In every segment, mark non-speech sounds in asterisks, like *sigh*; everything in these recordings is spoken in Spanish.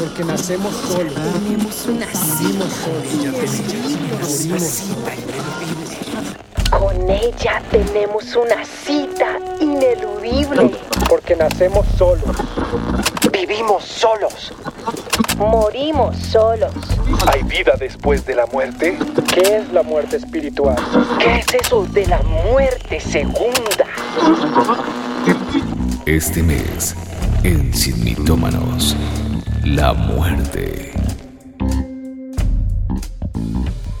Porque nacemos solos. Tenemos una Vivimos solos. Morimos Con ella tenemos una cita ineludible. Porque nacemos solos. Vivimos solos. Morimos solos. ¿Hay vida después de la muerte? ¿Qué es la muerte espiritual? ¿Qué es eso de la muerte segunda? Este mes, en Sin Mitómanos, la muerte.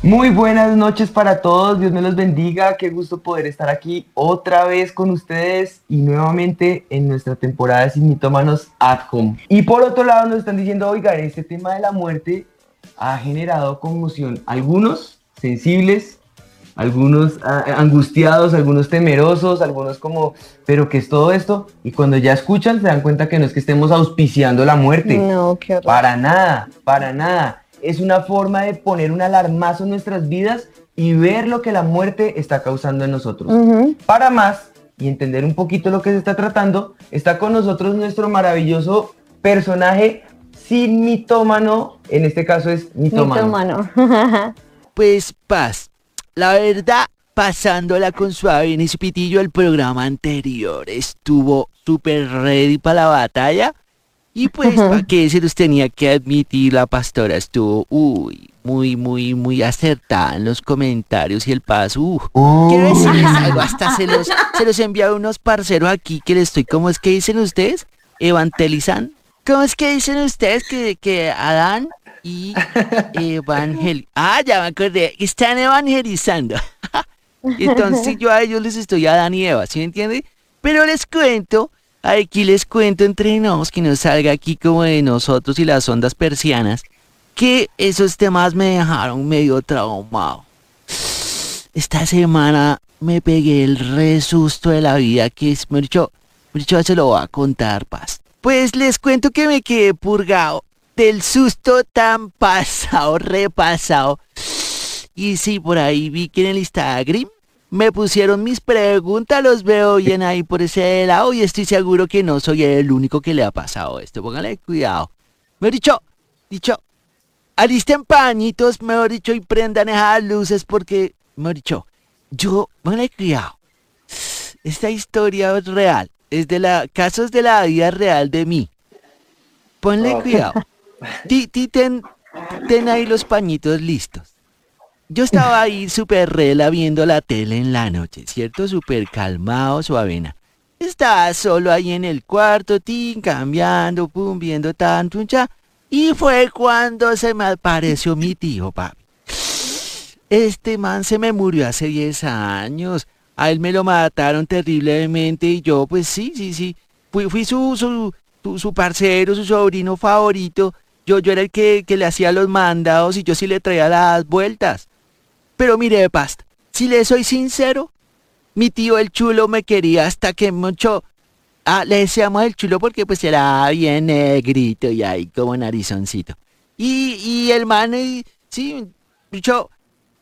Muy buenas noches para todos, Dios me los bendiga, qué gusto poder estar aquí otra vez con ustedes y nuevamente en nuestra temporada de Mitómanos at Home. Y por otro lado nos están diciendo, oiga, este tema de la muerte ha generado conmoción. Algunos sensibles, algunos ah, angustiados, algunos temerosos, algunos como, pero ¿qué es todo esto? Y cuando ya escuchan se dan cuenta que no es que estemos auspiciando la muerte. No, qué horror. Para nada, para nada. Es una forma de poner un alarmazo en nuestras vidas y ver lo que la muerte está causando en nosotros. Para más y entender un poquito lo que se está tratando, está con nosotros nuestro maravilloso personaje sin mitómano, en este caso es mitómano. Mitómano. *laughs* Pues paz, la verdad, pasándola con suave en ese pitillo, el programa anterior estuvo súper ready para la batalla. Y pues, ¿para qué se los tenía que admitir? La pastora estuvo, uy, muy, muy, muy acertada en los comentarios y el paso, uh, quiero decirles *laughs* algo, hasta se los, se los unos parceros aquí que les estoy, ¿cómo es que dicen ustedes? Evangelizan. ¿Cómo es que dicen ustedes que, que Adán y *laughs* Evangel... Ah, ya me acordé, están evangelizando. *laughs* Entonces yo a ellos les estoy a Adán y Eva, ¿sí me entiende? Pero les cuento, aquí les cuento entre nos, que no salga aquí como de nosotros y las ondas persianas, que esos temas me dejaron medio traumado. Esta semana me pegué el re susto de la vida, que es, me dicho, me dicho, se lo voy a contar, paz. Pues les cuento que me quedé purgado del susto tan pasado, repasado. Y sí, por ahí vi que en el Instagram me pusieron mis preguntas, los veo bien ahí por ese lado y estoy seguro que no soy el único que le ha pasado esto. Póngale cuidado. Mejor dicho, dicho, alisten pañitos, mejor dicho, y prendan esas luces porque, mejor dicho, yo, póngale cuidado. Esta historia es real, es de la casos de la vida real de mí. Ponle cuidado. Ti, ti, ten, ten ahí los pañitos listos. Yo estaba ahí *laughs* súper rela viendo la tele en la noche, ¿cierto? Súper calmado, suavena. Estaba solo ahí en el cuarto, tin, cambiando, pum, viendo tan, tun, cha. Y fue cuando se me apareció mi tío, papi. Este man se me murió hace 10 años. A él me lo mataron terriblemente y yo, pues sí, sí, sí. Fui, fui su, su, su, su parcero, su sobrino favorito. Yo, yo era el que, que le hacía los mandados y yo sí le traía las vueltas. Pero mire, pasta, si le soy sincero, mi tío el chulo me quería hasta que mucho... Ah, le decíamos el chulo porque pues era bien negrito y ahí como narizoncito. Y, y el man, eh, sí, yo,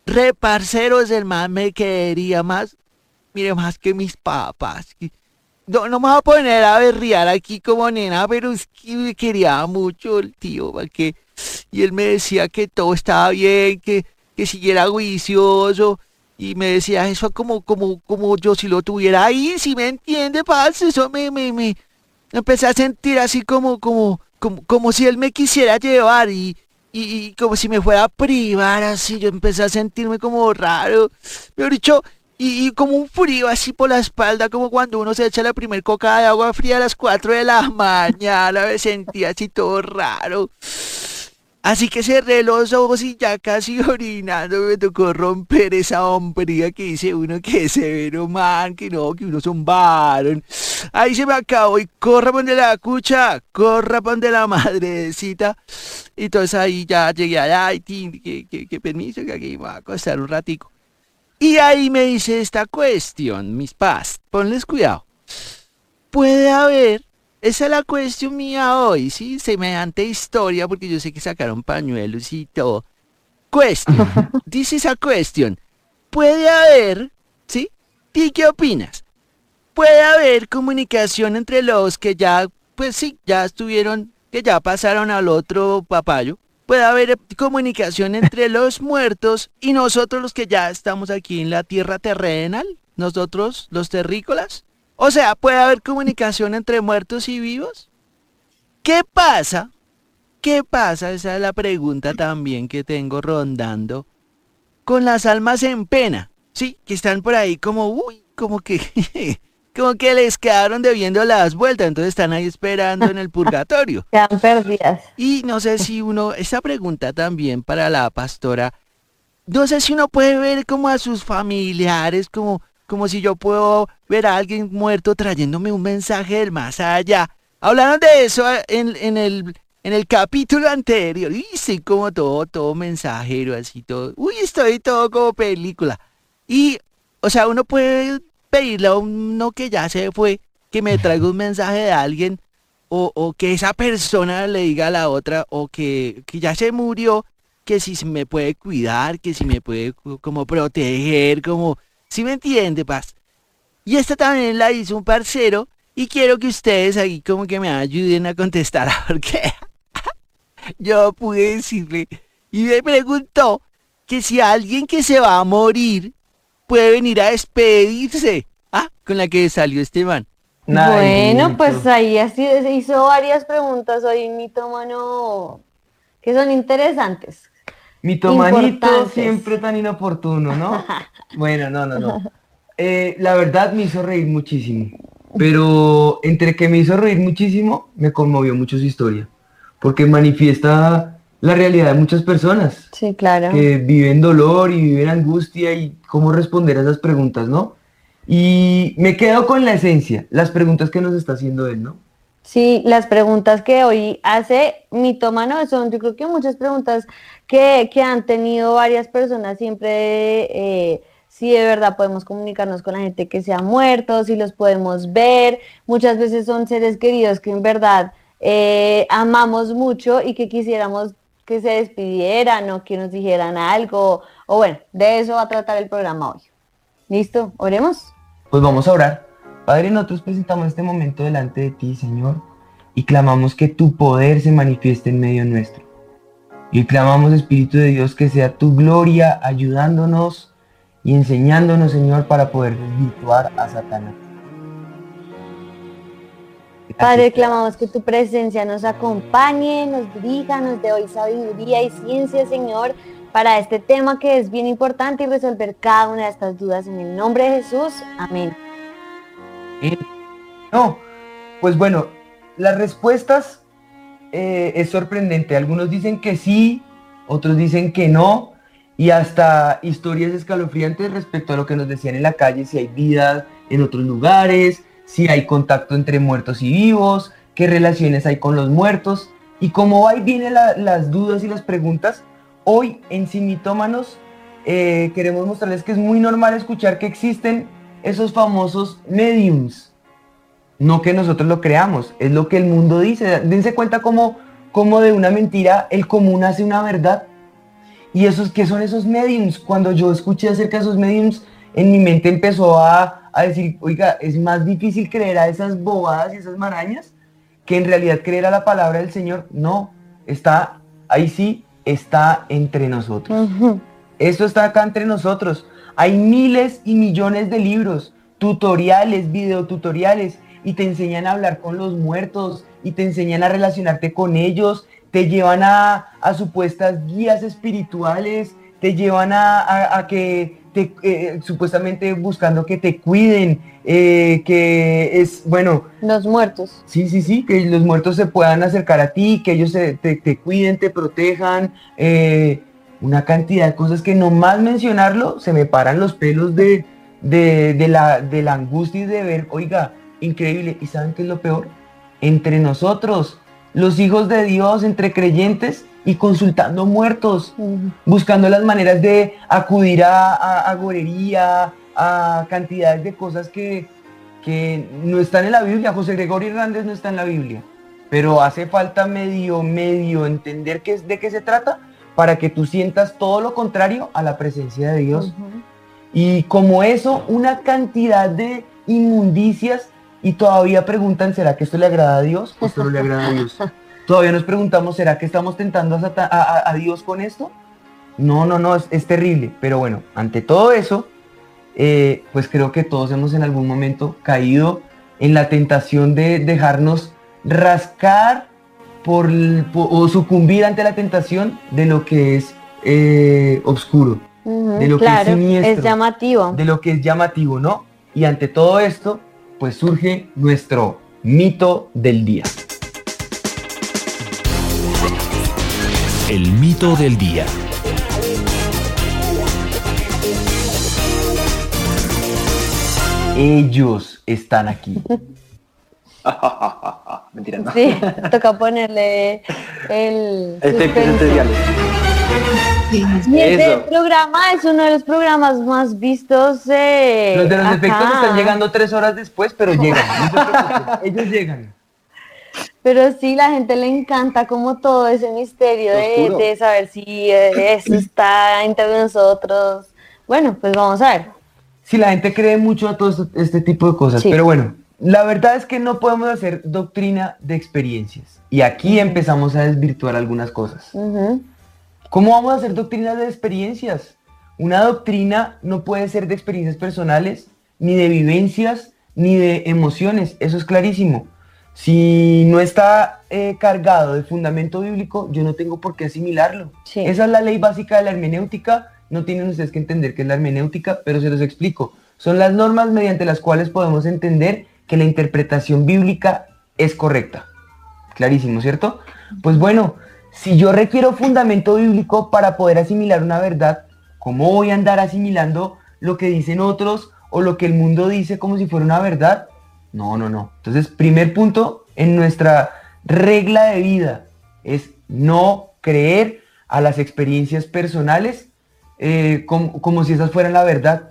re parceros, el man me quería más, mire, más que mis papás. que- No, no me voy a poner a berriar aquí como nena, pero es que me quería mucho el tío, porque... Y él me decía que todo estaba bien, que, que siguiera juicioso. Y me decía eso como, como, como yo si lo tuviera ahí, si me entiende, paz, eso me, me, me, empecé a sentir así como, como, como, como si él me quisiera llevar y, y, como si me fuera a privar así, yo empecé a sentirme como raro, mejor dicho, y, como un frío así por la espalda, como cuando uno se echa la primer coca de agua fría a las 4 de la *laughs* mañana, me sentía así todo raro. Así que cerré los ojos y ya casi *laughs* orinando me tocó romper esa hombría que dice uno que es severo man, que no, que uno son varón. Ahí se me acabó y corra pon de la cucha, corra pon de la madrecita. Y entonces ahí ya llegué allá y que, que, permiso, que aquí me voy a acostar un ratico. Y ahí me dice esta cuestión, mis paz, ponles cuidado. Puede haber esa es la cuestión mía hoy, ¿sí? Semejante historia, porque yo sé que sacaron pañuelos y todo. Cuestión. *laughs* Dice esa cuestión. Puede haber, ¿sí? ¿Y qué opinas? Puede haber comunicación entre los que ya, pues sí, ya estuvieron que ya pasaron al otro papayo, puede haber comunicación entre los *laughs* muertos y nosotros los que ya estamos aquí en la tierra terrenal, nosotros los terrícolas. O sea, puede haber comunicación entre muertos y vivos. ¿Qué pasa? ¿Qué pasa? Esa es la pregunta también que tengo rondando. Con las almas en pena. Sí, que están por ahí como, uy, como que, *laughs* como que les quedaron debiendo las vueltas, entonces están ahí esperando en el purgatorio. *laughs* Quedan perdidas. Y no sé si uno, esta pregunta también para la pastora, no sé si uno puede ver como a sus familiares, como, como si yo puedo ver a alguien muerto trayéndome un mensaje del más allá. Hablaron de eso en, en el, en el capítulo anterior. Y sí, como todo, todo mensajero, así todo. Uy, estoy todo como película. Y, o sea, uno puede pedirle a uno que ya se fue que me traiga un mensaje de alguien o, o que esa persona le diga a la otra o que, que ya se murió, que si me puede cuidar, que si me puede co- como proteger, como, si me entiende, paz. Y esta también la hizo un parcero y quiero que ustedes ahí como que me ayuden a contestar *laughs* porque yo pude decirle y me preguntó que si alguien que se va a morir puede venir a despedirse. Ah, con la que salió este man. Bueno, pues ahí así se hizo varias preguntas hoy, mitómano, que son interesantes. Mi tomanito Importantes. siempre tan inoportuno, ¿no? *laughs* Bueno, no, no, no. Eh, la verdad me hizo reír muchísimo. Pero entre que me hizo reír muchísimo, me conmovió mucho su historia. Porque manifiesta la realidad de muchas personas Sí, claro. que viven dolor y viven angustia y cómo responder a esas preguntas, ¿no? Y me quedo con la esencia, las preguntas que nos está haciendo él, ¿no? Sí, las preguntas que hoy hace mitómano son, yo creo que muchas preguntas que, que han tenido varias personas siempre, eh, si de verdad podemos comunicarnos con la gente que se ha muerto, si los podemos ver, muchas veces son seres queridos que en verdad eh, amamos mucho y que quisiéramos que se despidieran o que nos dijeran algo, o bueno, de eso va a tratar el programa hoy. ¿Listo? ¿Oremos? Pues vamos a orar. Padre, nosotros presentamos este momento delante de ti, Señor, y clamamos que tu poder se manifieste en medio nuestro. Y clamamos, Espíritu de Dios, que sea tu gloria ayudándonos y enseñándonos, Señor, para poder desvirtuar a Satanás. Padre, clamamos que tu presencia nos acompañe, nos dirija, nos dé hoy sabiduría y ciencia, Señor, para este tema que es bien importante y resolver cada una de estas dudas en el nombre de Jesús. Amén. No, pues bueno, las respuestas eh, es sorprendente. Algunos dicen que sí, otros dicen que no, y hasta historias escalofriantes respecto a lo que nos decían en la calle, si hay vida en otros lugares, si hay contacto entre muertos y vivos, qué relaciones hay con los muertos. Y como ahí vienen la- las dudas y las preguntas, hoy en Sin Mitómanos eh, queremos mostrarles que es muy normal escuchar que existen esos famosos mediums. No que nosotros lo creamos, es lo que el mundo dice. Dense cuenta cómo, cómo de una mentira el común hace una verdad. Y esos que son esos mediums. Cuando yo escuché acerca de esos mediums, en mi mente empezó a, a decir, oiga, es más difícil creer a esas bobadas y esas marañas que en realidad creer a la palabra del Señor. No, está, ahí sí, está entre nosotros. Ujú. Esto está acá entre nosotros. Hay miles y millones de libros, tutoriales, videotutoriales, y te enseñan a hablar con los muertos, y te enseñan a relacionarte con ellos, te llevan a, a supuestas guías espirituales, te llevan a, a- a que te, eh, supuestamente buscando que te cuiden, eh, que es, bueno, Los muertos. Sí, sí, sí, que los muertos se puedan acercar a ti, que ellos se- te, te cuiden, te protejan, eh, una cantidad de cosas que nomás mencionarlo se me paran los pelos de, de, de la, de la angustia y de ver, oiga, increíble. ¿Y saben qué es lo peor? Entre nosotros, los hijos de Dios, entre creyentes y consultando muertos buscando las maneras de acudir a, a, a gorería, a cantidades de cosas que, que no están en la Biblia. José Gregorio Hernández no está en la Biblia. Pero hace falta medio, medio entender qué es, de qué se trata para que tú sientas todo lo contrario a la presencia de Dios. Y como eso, una cantidad de inmundicias y todavía preguntan, ¿será que esto le agrada a Dios *laughs* esto no le agrada a Dios? Todavía nos preguntamos, ¿será que estamos tentando a, Dios con esto? No, no, no, es, es terrible. Pero bueno, ante todo eso, eh, pues creo que todos hemos en algún momento caído en la tentación de dejarnos rascar por, o sucumbir ante la tentación de lo que es eh, oscuro, de lo que es siniestro. es llamativo. de lo que es llamativo, ¿no? Y ante todo esto, pues surge nuestro mito del día. El mito del día. Ellos están aquí. *laughs* *laughs* Mentira, no. Sí, toca ponerle el Efectos suspenso. especiales. Y este Eso. programa es uno de los programas más vistos eh, Los de los acá. efectos están llegando tres horas después, pero llegan. no *laughs* Ellos llegan. Pero sí, la gente le encanta como todo ese misterio de, saber si eh, eso está entre nosotros. Bueno, pues vamos a ver. Sí, la gente cree mucho a todo esto- este tipo de cosas, Sí. pero bueno, la verdad es que no podemos hacer doctrina de experiencias. Y aquí empezamos a desvirtuar algunas cosas. ¿Cómo vamos a hacer doctrinas de experiencias? Una doctrina no puede ser de experiencias personales, ni de vivencias, ni de emociones. Eso es clarísimo. Si no está eh, cargado de fundamento bíblico, yo no tengo por qué asimilarlo. Sí. Esa es la ley básica de la hermenéutica. No tienen ustedes que entender qué es la hermenéutica, pero se los explico. Son las normas mediante las cuales podemos entender que la interpretación bíblica es correcta. Clarísimo, ¿cierto? Pues bueno, si yo requiero fundamento bíblico para poder asimilar una verdad, ¿cómo voy a andar asimilando lo que dicen otros o lo que el mundo dice como si fuera una verdad? No, no, no. Entonces, primer punto en nuestra regla de vida es no creer a las experiencias personales eh, como, como si esas fueran la verdad.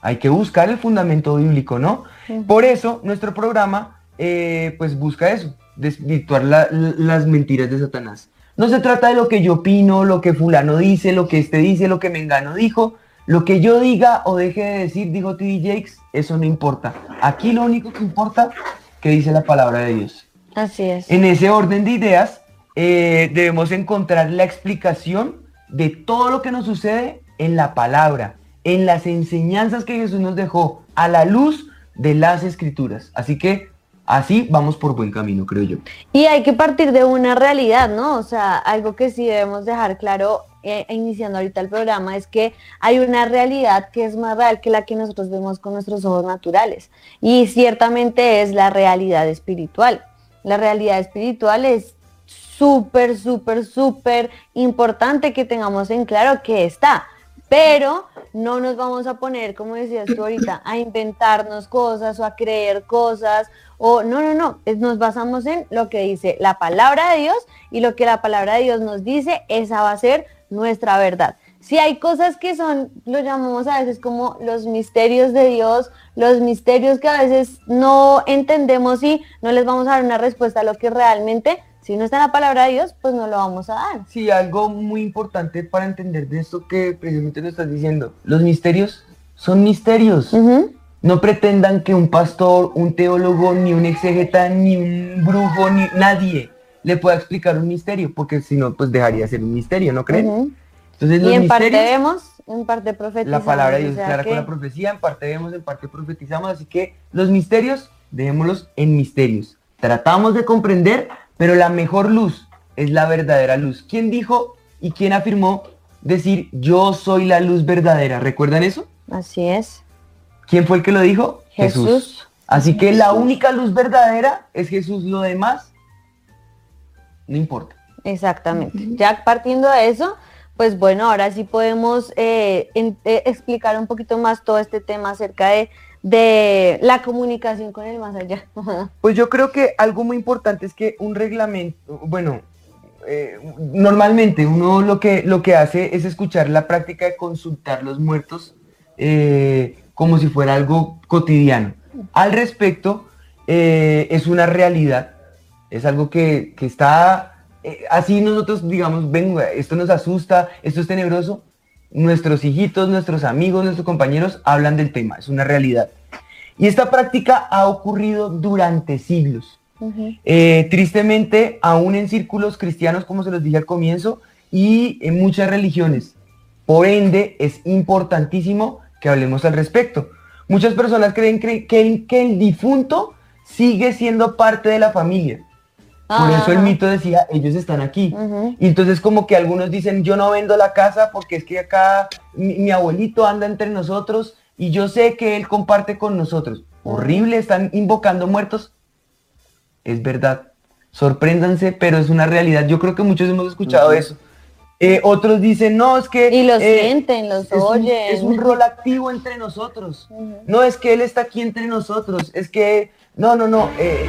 Hay que buscar el fundamento bíblico, ¿no? Por eso nuestro programa eh, pues busca eso, desvirtuar la- la- las mentiras de Satanás. No se trata de lo que yo opino, lo que fulano dice, lo que este dice, lo que Mengano dijo. Lo que yo diga o deje de decir, dijo T.D. Jakes, eso no importa. Aquí lo único que importa que dice la palabra de Dios. Así es. En ese orden de ideas, eh, debemos encontrar la explicación de todo lo que nos sucede en la palabra, en las enseñanzas que Jesús nos dejó, a la luz de las escrituras. Así que así vamos por buen camino, creo yo. Y hay que partir de una realidad, ¿no? O sea, algo que sí debemos dejar claro eh, iniciando ahorita el programa es que hay una realidad que es más real que la que nosotros vemos con nuestros ojos naturales. Y ciertamente es la realidad espiritual. La realidad espiritual es súper, súper, súper importante que tengamos en claro que está. Pero no nos vamos a poner, como decías tú ahorita, a inventarnos cosas o a creer cosas. O no, no, no. Nos basamos en lo que dice la palabra de Dios y lo que la palabra de Dios nos dice, esa va a ser nuestra verdad. Si hay cosas que son, lo llamamos a veces como los misterios de Dios, los misterios que a veces no entendemos y no les vamos a dar una respuesta a lo que realmente, si no está en la palabra de Dios, pues no lo vamos a dar. Sí, algo muy importante para entender de esto que precisamente lo estás diciendo. Los misterios son misterios. No pretendan que un pastor, un teólogo, ni un exegeta, ni un brujo, ni nadie le pueda explicar un misterio, porque si no, pues dejaría de ser un misterio, ¿no creen? Entonces los Y en parte vemos, en parte profetizamos. la palabra de o Dios sea clara con la profecía, en parte vemos, en parte profetizamos, así que los misterios, dejémoslos en misterios. Tratamos de comprender, pero la mejor luz es la verdadera luz. ¿Quién dijo y quién afirmó decir yo soy la luz verdadera? ¿Recuerdan eso? Así es. ¿Quién fue el que lo dijo? Jesús. Así que la única luz verdadera es Jesús, lo demás no importa. Exactamente. Ya partiendo de eso, pues bueno, ahora sí podemos eh, en- eh, explicar un poquito más todo este tema acerca de, de la comunicación con el más allá. *laughs* Pues yo creo que algo muy importante es que un reglamento, bueno, eh, normalmente uno lo que, lo que hace es escuchar la práctica de consultar los muertos eh, como si fuera algo cotidiano. Al respecto, eh, es una realidad, es algo que, que está, así nosotros digamos, ven, esto nos asusta, esto es tenebroso, nuestros hijitos, nuestros amigos, nuestros compañeros hablan del tema, es una realidad. Y esta práctica ha ocurrido durante siglos. Eh, tristemente, aún en círculos cristianos, como se los dije al comienzo, y en muchas religiones. Por ende, es importantísimo que hablemos al respecto. Muchas personas creen que, que el difunto sigue siendo parte de la familia. Por eso el mito decía, ellos están aquí. Y entonces como que algunos dicen, yo no vendo la casa porque es que acá mi, abuelito anda entre nosotros y yo sé que él comparte con nosotros. Horrible, están invocando muertos. Es verdad. Sorpréndanse, pero es una realidad. Yo creo que muchos hemos escuchado eso. Eh, otros dicen, no, es que... Y lo eh, sienten, los oyen. es un rol activo entre nosotros. No es que él está aquí entre nosotros, es que... No, no, no. Eh,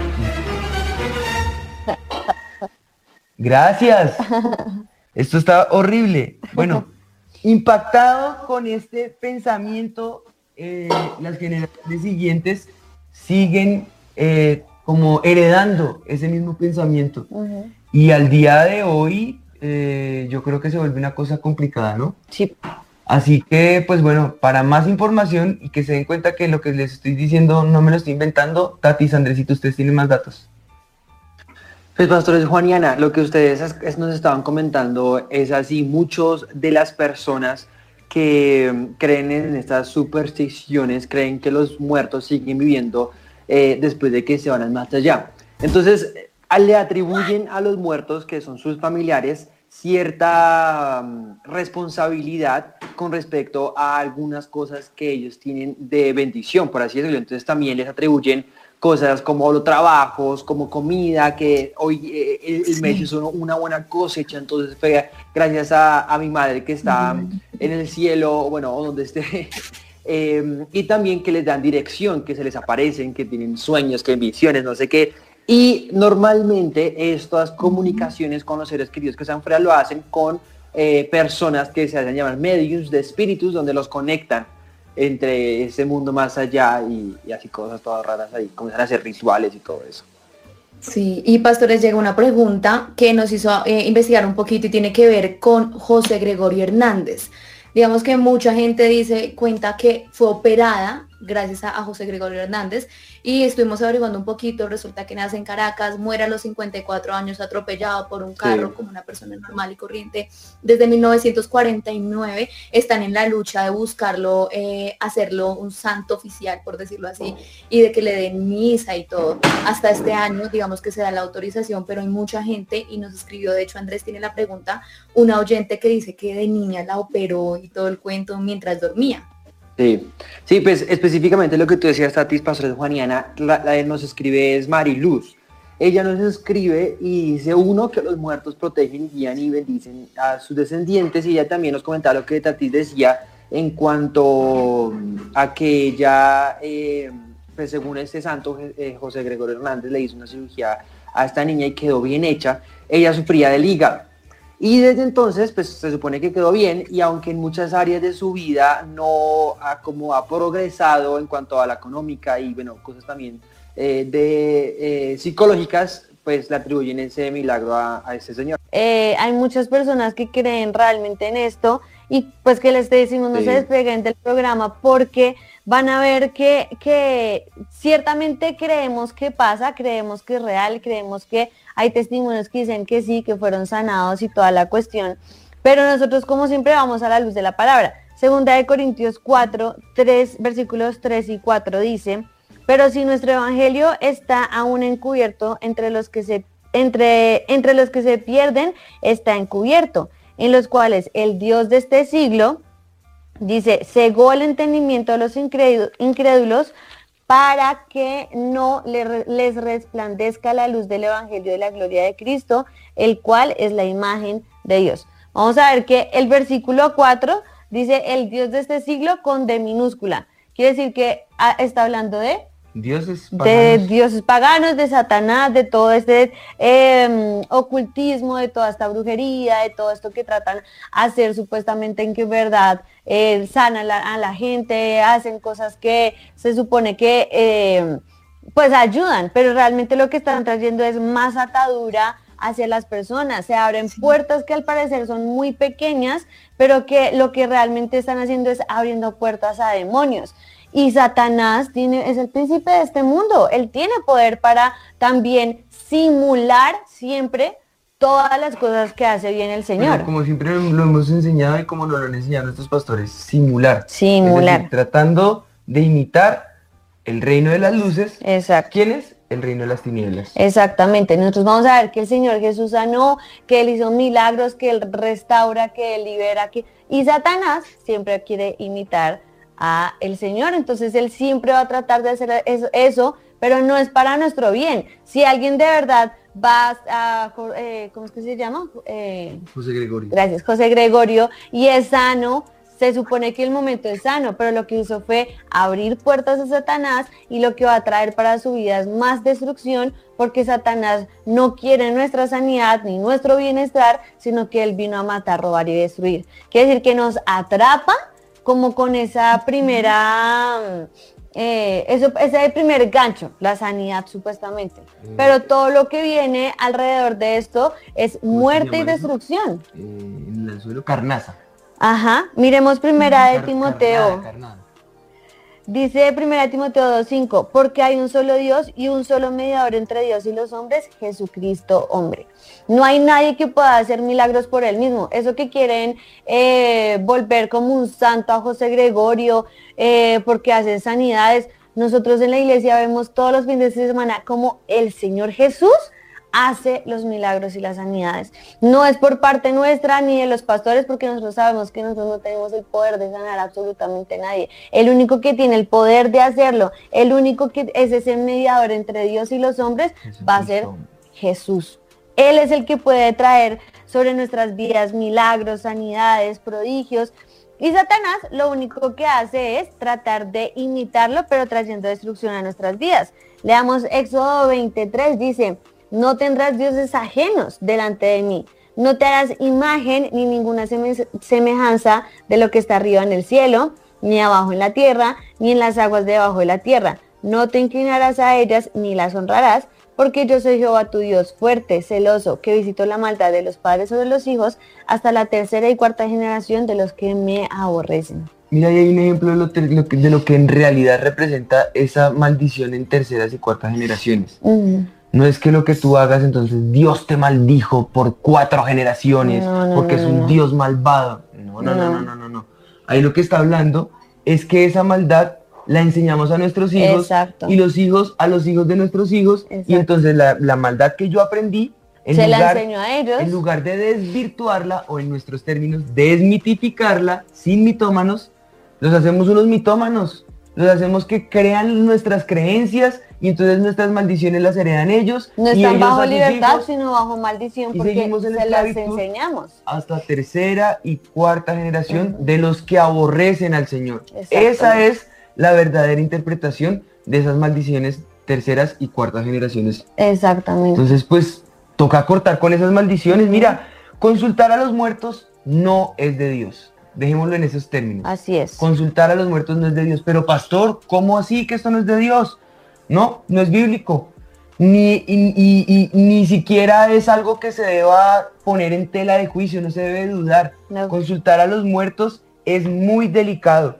Gracias. Esto está horrible. Bueno, *laughs* impactado con este pensamiento, eh, las generaciones siguientes siguen eh, como heredando ese mismo pensamiento. Y al día de hoy, eh, yo creo que se vuelve una cosa complicada, ¿no? Sí. Así que, pues bueno, para más información y que se den cuenta que lo que les estoy diciendo no me lo estoy inventando, Tatis, Andresito, ustedes tienen más datos. Pues pastores Juan y Ana, lo que ustedes nos estaban comentando es así, muchos de las personas que creen en estas supersticiones, creen que los muertos siguen viviendo eh, después de que se van al más allá. Entonces, le atribuyen a los muertos, que son sus familiares, cierta mm, responsabilidad con respecto a algunas cosas que ellos tienen de bendición, por así decirlo. Entonces también les atribuyen cosas como los trabajos, como comida, que hoy eh, el, mes es una buena cosecha, entonces fue gracias a, mi madre que está en el cielo, bueno, donde esté, *laughs* em, y también que les dan dirección, que se les aparecen, que tienen sueños, que visiones, no sé qué. Y normalmente estas comunicaciones con los seres queridos que están fuera lo hacen con eh, personas que se hacen llamar medios de espíritus, donde los conectan entre ese mundo más allá y, así cosas todas raras ahí, comenzar a hacer rituales y todo eso. Sí, y pastores llega una pregunta que nos hizo eh, investigar un poquito y tiene que ver con José Gregorio Hernández. Digamos que mucha gente dice, cuenta que fue operada gracias a, José Gregorio Hernández y estuvimos averiguando un poquito, resulta que nace en Caracas, muere a los 54 años atropellado por un carro como una persona normal y corriente. Desde 1949 están en la lucha de buscarlo, eh, hacerlo un santo oficial, por decirlo así, y de que le den misa y todo. Hasta este año, digamos que se da la autorización, pero hay mucha gente y nos escribió, de hecho Andrés tiene la pregunta, una oyente que dice que de niña la operó y todo el cuento mientras dormía. Sí, sí, pues específicamente lo que tú decías, Tatis, Pastor Juaniana, la, la nos escribe es Mariluz. Ella nos escribe y dice, uno, que los muertos protegen, guían y bendicen a sus descendientes. Y ella también nos comentaba lo que Tatis decía en cuanto a que ella, eh, pues según este santo, eh, José Gregorio Hernández, le hizo una cirugía a esta niña y quedó bien hecha. Ella sufría del hígado. Y desde entonces, pues se supone que quedó bien y aunque en muchas áreas de su vida no ha, como ha progresado en cuanto a la económica y bueno, cosas también eh, de eh, psicológicas, pues le atribuyen ese milagro a, ese señor. Eh, hay muchas personas que creen realmente en esto y pues que les decimos no se despeguen del programa porque van a ver que, que ciertamente creemos que pasa, creemos que es real, creemos que hay testimonios que dicen que sí, que fueron sanados y toda la cuestión. Pero nosotros como siempre vamos a la luz de la palabra. Segunda de Corintios 4, 3, versículos 3 y 4 dice, pero si nuestro evangelio está aún encubierto entre los que se, entre, entre los que se pierden, está encubierto, en los cuales el Dios de este siglo, dice, cegó el entendimiento de los incrédulos para que no les resplandezca la luz del Evangelio de la gloria de Cristo, el cual es la imagen de Dios. Vamos a ver que el versículo 4 dice el Dios de este siglo con D minúscula. Quiere decir que ah, está hablando de dioses paganos. de dioses paganos, de Satanás, de todo este em, ocultismo, de toda esta brujería, de todo esto que tratan hacer supuestamente en que verdad eh, sanan a la gente, hacen cosas que se supone que em, pues ayudan, pero realmente lo que están trayendo es más atadura hacia las personas, se abren puertas que al parecer son muy pequeñas, pero que lo que realmente están haciendo es abriendo puertas a demonios. Y Satanás tiene, es el príncipe de este mundo. Él tiene poder para también simular siempre todas las cosas que hace bien el Señor. Pero como siempre lo hemos enseñado y como nos lo han enseñado nuestros pastores, simular. Simular. Decir, tratando de imitar el reino de las luces. Exacto. ¿Quién es? El reino de las tinieblas. Exactamente. Nosotros vamos a ver que el Señor Jesús sanó, que Él hizo milagros, que Él restaura, que Él libera. Que... Y Satanás siempre quiere imitar a el Señor. Entonces Él siempre va a tratar de hacer eso, eso pero no es para nuestro bien. Si alguien de verdad va a, eh, ¿cómo es que se llama? Eh, José Gregorio. Gracias, José Gregorio, y es sano, se supone que el momento es sano, pero lo que hizo fue abrir puertas a Satanás y lo que va a traer para su vida es más destrucción porque Satanás no quiere nuestra sanidad ni nuestro bienestar, sino que él vino a matar, robar y destruir. Quiere decir que nos atrapa como con esa primera eh, eso ese es el primer gancho, la sanidad supuestamente. Mm. Pero todo lo que viene alrededor de esto es muerte y destrucción. Eh, en el suelo carnaza. Ajá, miremos primera de Car- Timoteo. carnada, carnada. Dice primera de Timoteo 2.5, porque hay un solo Dios y un solo mediador entre Dios y los hombres, Jesucristo hombre. No hay nadie que pueda hacer milagros por él mismo. Eso que quieren eh, volver como un santo a José Gregorio, eh, porque hace sanidades. Nosotros en la iglesia vemos todos los fines de semana como el Señor Jesús hace los milagros y las sanidades. No es por parte nuestra ni de los pastores porque nosotros sabemos que nosotros no tenemos el poder de sanar absolutamente a nadie. El único que tiene el poder de hacerlo, el único que es ese mediador entre Dios y los hombres, va a ser Jesús. Él es el que puede traer sobre nuestras vidas milagros, sanidades, prodigios. Y Satanás lo único que hace es tratar de imitarlo, pero trayendo destrucción a nuestras vidas. Leamos Éxodo 23, dice, no tendrás dioses ajenos delante de mí. No te harás imagen ni ninguna seme- semejanza de lo que está arriba en el cielo, ni abajo en la tierra, ni en las aguas debajo de la tierra. No te inclinarás a ellas ni las honrarás, porque yo soy Jehová tu Dios, fuerte, celoso, que visito la maldad de los padres sobre los hijos hasta la tercera y cuarta generación de los que me aborrecen. Mira, ahí hay un ejemplo de lo, que, de lo que en realidad representa esa maldición en terceras y cuartas generaciones. No es que lo que tú hagas, entonces Dios te maldijo por cuatro generaciones, No, no, porque no, es un. Dios malvado. No, no, no, No. no, no. Ahí lo que está hablando es que esa maldad la enseñamos a nuestros hijos Exacto. y los hijos a los hijos de nuestros hijos. Y entonces la, la maldad que yo aprendí, en Se la lugar, enseñó a ellos. en lugar de desvirtuarla o en nuestros términos, desmitificarla sin mitómanos, los hacemos unos mitómanos. Los hacemos que crean nuestras creencias y entonces nuestras maldiciones las heredan ellos. No están ellos bajo libertad, hijos sino bajo maldición, porque seguimos en se las enseñamos. hasta tercera y cuarta generación de los que aborrecen al Señor. Esa es la verdadera interpretación de esas maldiciones terceras y cuartas generaciones. Exactamente. Entonces, pues, toca cortar con esas maldiciones. Mira, consultar a los muertos no es de Dios. Dejémoslo en esos términos. Así es. Consultar a los muertos no es de Dios. Pero pastor, ¿cómo así que esto no es de Dios? No, no es bíblico. Ni, y, y- y ni siquiera es algo que se deba poner en tela de juicio, no se debe dudar. No. Consultar a los muertos es muy delicado.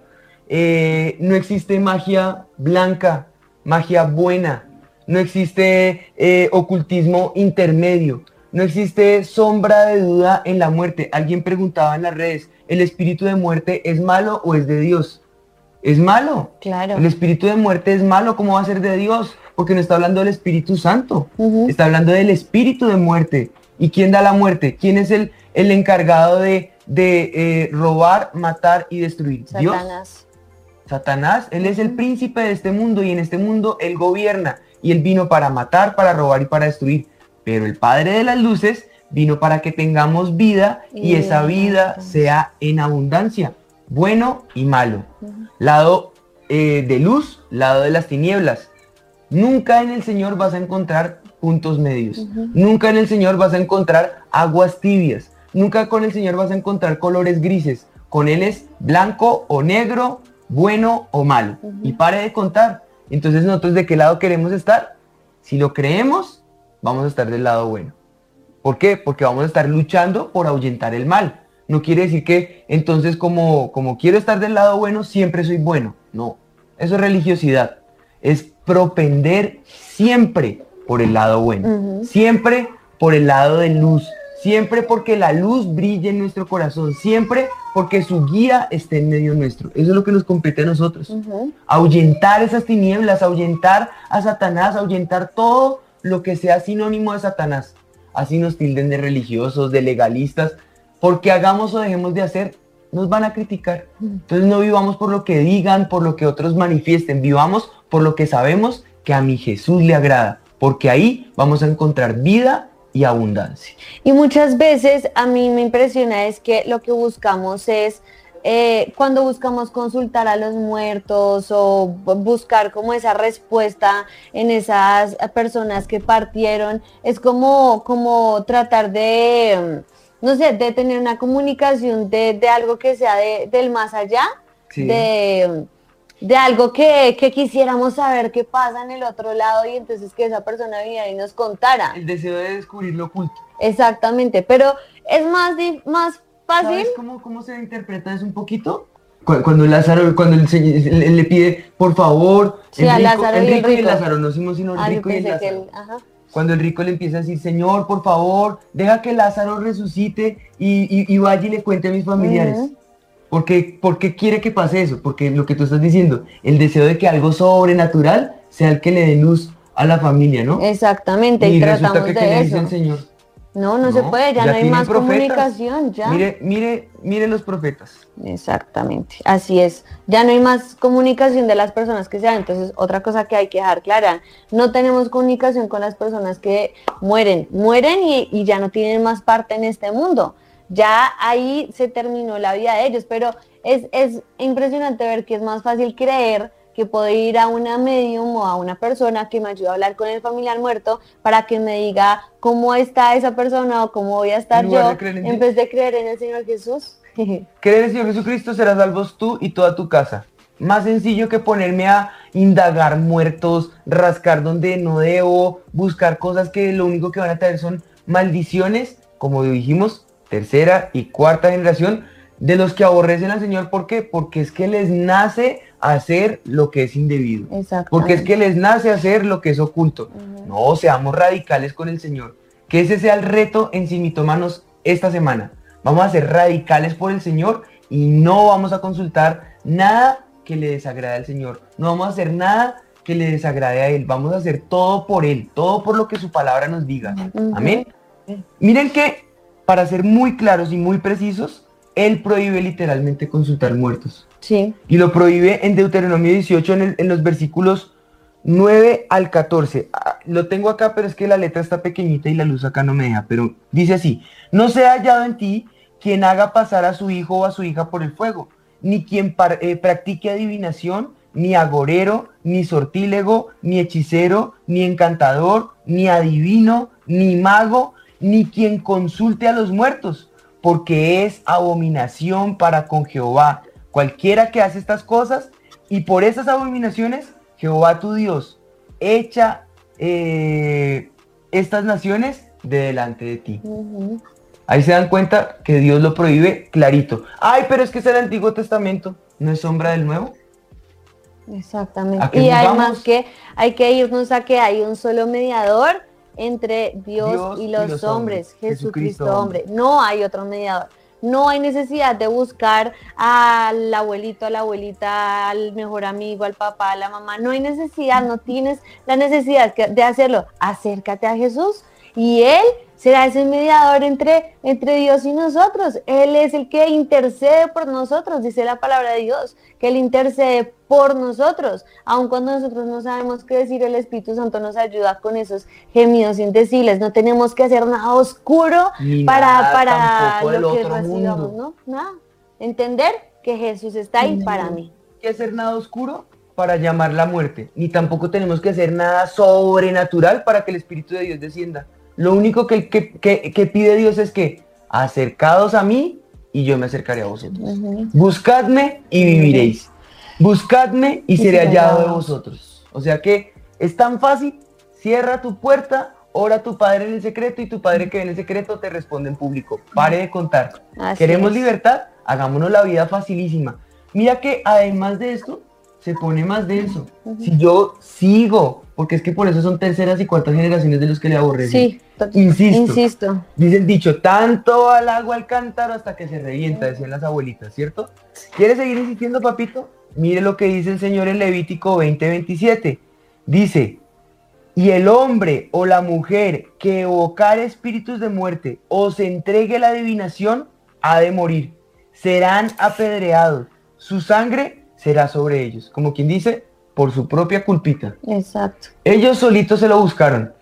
Eh, no existe magia blanca, magia buena. No existe eh, ocultismo intermedio. No existe sombra de duda en la muerte. Alguien preguntaba en las redes, ¿el espíritu de muerte es malo o es de Dios? Es malo. Claro. El espíritu de muerte es malo, ¿cómo va a ser de Dios? Porque no está hablando del Espíritu Santo, está hablando del espíritu de muerte. ¿Y quién da la muerte? ¿Quién es el, el encargado de, de, eh, robar, matar y destruir? Dios. Satanás. Satanás, él es el príncipe de este mundo y en este mundo él gobierna y él vino para matar, para robar y para destruir. Pero el Padre de las Luces vino para que tengamos vida y Y esa vida abundancia. sea en abundancia, bueno y malo. Lado eh, de luz, lado de las tinieblas. Nunca en el Señor vas a encontrar puntos medios. Nunca en el Señor vas a encontrar aguas tibias. Nunca con el Señor vas a encontrar colores grises. Con Él es blanco o negro, bueno o malo. Y pare de contar. Entonces nosotros de qué lado queremos estar? Si lo creemos, vamos a estar del lado bueno. ¿Por qué? Porque vamos a estar luchando por ahuyentar el mal. No quiere decir que entonces como, como quiero estar del lado bueno, siempre soy bueno. No. Eso es religiosidad. Es propender siempre por el lado bueno. Siempre por el lado de luz. Siempre porque la luz brille en nuestro corazón. Siempre porque su guía esté en medio nuestro. Eso es lo que nos compete a nosotros. Ujú. Ahuyentar esas tinieblas, ahuyentar a Satanás, ahuyentar todo lo que sea sinónimo de Satanás. Así nos tilden de religiosos, de legalistas. Porque hagamos o dejemos de hacer, nos van a criticar. Entonces no vivamos por lo que digan, por lo que otros manifiesten. Vivamos por lo que sabemos que a mi Jesús le agrada. Porque ahí vamos a encontrar vida y abundancia. Y muchas veces a mí me impresiona es que lo que buscamos es, eh, cuando buscamos consultar a los muertos o bu- buscar como esa respuesta en esas personas que partieron, es como, como tratar de, mm, no sé, de tener una comunicación de, de algo que sea de- del más allá, Sí. de, de algo que, que quisiéramos saber qué pasa en el otro lado y entonces que esa persona viniera y nos contara. El deseo de descubrir lo oculto. Exactamente, pero es más, más fácil. ¿Sabes cómo, cómo se interpreta eso un poquito? Cu- Cuando Lázaro, cuando el señor le, le pide, por favor, Sí, el rico, Lázaro el y el rico y. Lázaro, no somos sino el Ah, rico y el que Lázaro. ajá. Cuando el rico le empieza a decir, Señor, por favor, deja que Lázaro resucite y, y- y vaya y le cuente a mis familiares. Ujú. ¿Por qué, por qué quiere que pase eso? Porque lo que tú estás diciendo, el deseo de que algo sobrenatural sea el que le dé luz a la familia, ¿no? Exactamente, y, y resulta tratamos que ¿qué de le dice eso. el Señor? No, no, se puede, ya, no hay más profetas. comunicación, ya. Mire, mire, mire los profetas. Exactamente, así es. Ya no hay más comunicación de las personas que sean. Entonces, otra cosa que hay que dejar clara, no tenemos comunicación con las personas que mueren, mueren y, y ya no tienen más parte en este mundo. Ya ahí se terminó la vida de ellos, pero es, es impresionante ver que es más fácil creer que puedo ir a una medium o a una persona que me ayude a hablar con el familiar muerto para que me diga cómo está esa persona o cómo voy a estar En yo en en vez de creer en el Señor Jesús. *laughs* Creer en el Señor Jesucristo serás salvos tú y toda tu casa. Más sencillo que ponerme a indagar muertos, rascar donde no debo, buscar cosas que lo único que van a traer son maldiciones, como dijimos, tercera y cuarta generación, de los que aborrecen al Señor. ¿Por qué? Porque es que les nace hacer lo que es indebido. Porque es que les nace hacer lo que es oculto. No, seamos radicales con el Señor. Que ese sea el reto en Simitomanos esta semana. Vamos a ser radicales por el Señor y no vamos a consultar nada que le desagrade al Señor. No vamos a hacer nada que le desagrade a Él. Vamos a hacer todo por Él, todo por lo que su palabra nos diga. Amén. Miren que, para ser muy claros y muy precisos, Él prohíbe literalmente consultar muertos. Y lo prohíbe en Deuteronomio 18 en, los versículos 9 al 14. Ah, Lo tengo acá, pero es que la letra está pequeñita y la luz acá no me deja. Pero dice así, no se ha hallado en ti quien haga pasar a su hijo o a su hija por el fuego, ni quien eh, practique adivinación, ni agorero, ni sortílego, ni hechicero, ni encantador, ni adivino, ni mago, ni quien consulte a los muertos, porque es abominación para con Jehová. Cualquiera que hace estas cosas, y por esas abominaciones, Jehová tu Dios echa eh, estas naciones de delante de ti. Ahí se dan cuenta que Dios lo prohíbe clarito. Ay, pero es que es el Antiguo Testamento, no es sombra del Nuevo. Exactamente. ¿A qué Y además que hay que irnos a que hay un solo mediador entre Dios, Dios y, y los hombres, hombres, Jesucristo, Jesucristo hombre. No hay otro mediador. No hay necesidad de buscar al abuelito, a la abuelita, al mejor amigo, al papá, a la mamá. No hay necesidad, no tienes la necesidad de hacerlo. Acércate a Jesús y Él será ese mediador entre, entre Dios y nosotros. Él es el que intercede por nosotros, dice la palabra de Dios, que Él intercede por nosotros. Aun cuando nosotros no sabemos qué decir, el Espíritu Santo nos ayuda con esos gemidos indecibles. No tenemos que hacer nada oscuro Ni para, para lo que recibamos, mundo. ¿no? Nada. Entender que Jesús está ahí para mí. que hacer nada oscuro para llamar la muerte, ni tampoco tenemos que hacer nada sobrenatural para que el Espíritu de Dios descienda. Lo único que, que- que- que pide Dios es que acercados a mí y yo me acercaré a vosotros. Buscadme y viviréis. Buscadme y Y seré hallado de vosotros. O sea que es tan fácil, cierra tu puerta, ora a tu padre en el secreto y tu padre que ve en el secreto te responde en público. Pare de contar. Así ¿Queremos es. libertad? Hagámonos la vida facilísima. Mira que además de esto, se pone más denso. Si yo sigo, porque es que por eso son terceras y cuartas generaciones de los que le aborrecen. Sí, to- Insisto. insisto. Dice el dicho, tanto al agua al cántaro hasta que se revienta, decían las abuelitas, ¿cierto? ¿Quiere seguir insistiendo, papito? Mire lo que dice el Señor en Levítico 20:27. Dice, y el hombre o la mujer que evocar espíritus de muerte o se entregue la adivinación, ha de morir. Serán apedreados. Su sangre será sobre ellos. Como quien dice, por su propia culpita. Exacto. Ellos solitos se lo buscaron.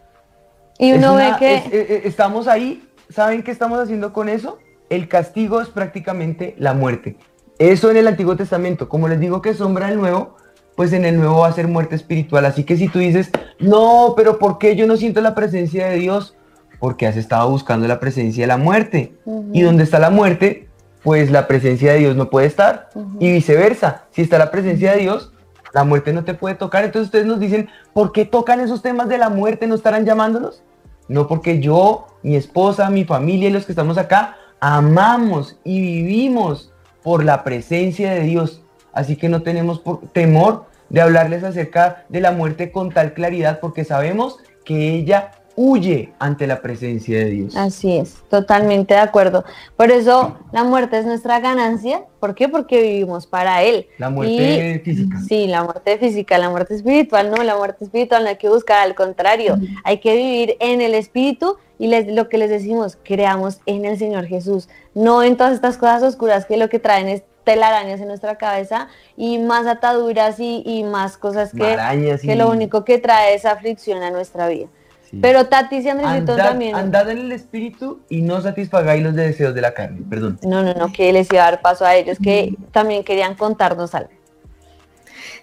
Y uno ve que... es- eh, eh, estamos ahí, ¿saben qué estamos haciendo con eso? El castigo es prácticamente la muerte. Eso en el Antiguo Testamento, como les digo que sombra el Nuevo, pues en el Nuevo va a ser muerte espiritual. Así que si tú dices, no, pero ¿por qué yo no siento la presencia de Dios? Porque has estado buscando la presencia de la muerte. Y donde está la muerte, pues la presencia de Dios no puede estar. Y viceversa, si está la presencia de Dios, la muerte no te puede tocar. Entonces ustedes nos dicen, ¿por qué tocan esos temas de la muerte? ¿No estarán llamándonos? No porque yo, mi esposa, mi familia y los que estamos acá amamos y vivimos por la presencia de Dios. Así que no tenemos por- temor de hablarles acerca de la muerte con tal claridad porque sabemos que ella huye ante la presencia de Dios. Así es, totalmente de acuerdo. Por eso la muerte es nuestra ganancia. ¿Por qué? Porque vivimos para Él. La muerte física. Sí, la muerte física, la muerte espiritual, no, la muerte espiritual no hay que buscar, al contrario, hay que vivir en el espíritu y les- lo que les decimos, creamos en el Señor Jesús, no en todas estas cosas oscuras que lo que traen es telarañas en nuestra cabeza y más ataduras y, y más cosas que, Marañas y- que lo único que trae es aflicción a nuestra vida. Sí. Pero Tatis y Andresito Andad, también. andad en el espíritu y no satisfagáis los deseos de la carne. Perdón. No, no, no, que les iba a dar paso a ellos que también querían contarnos algo.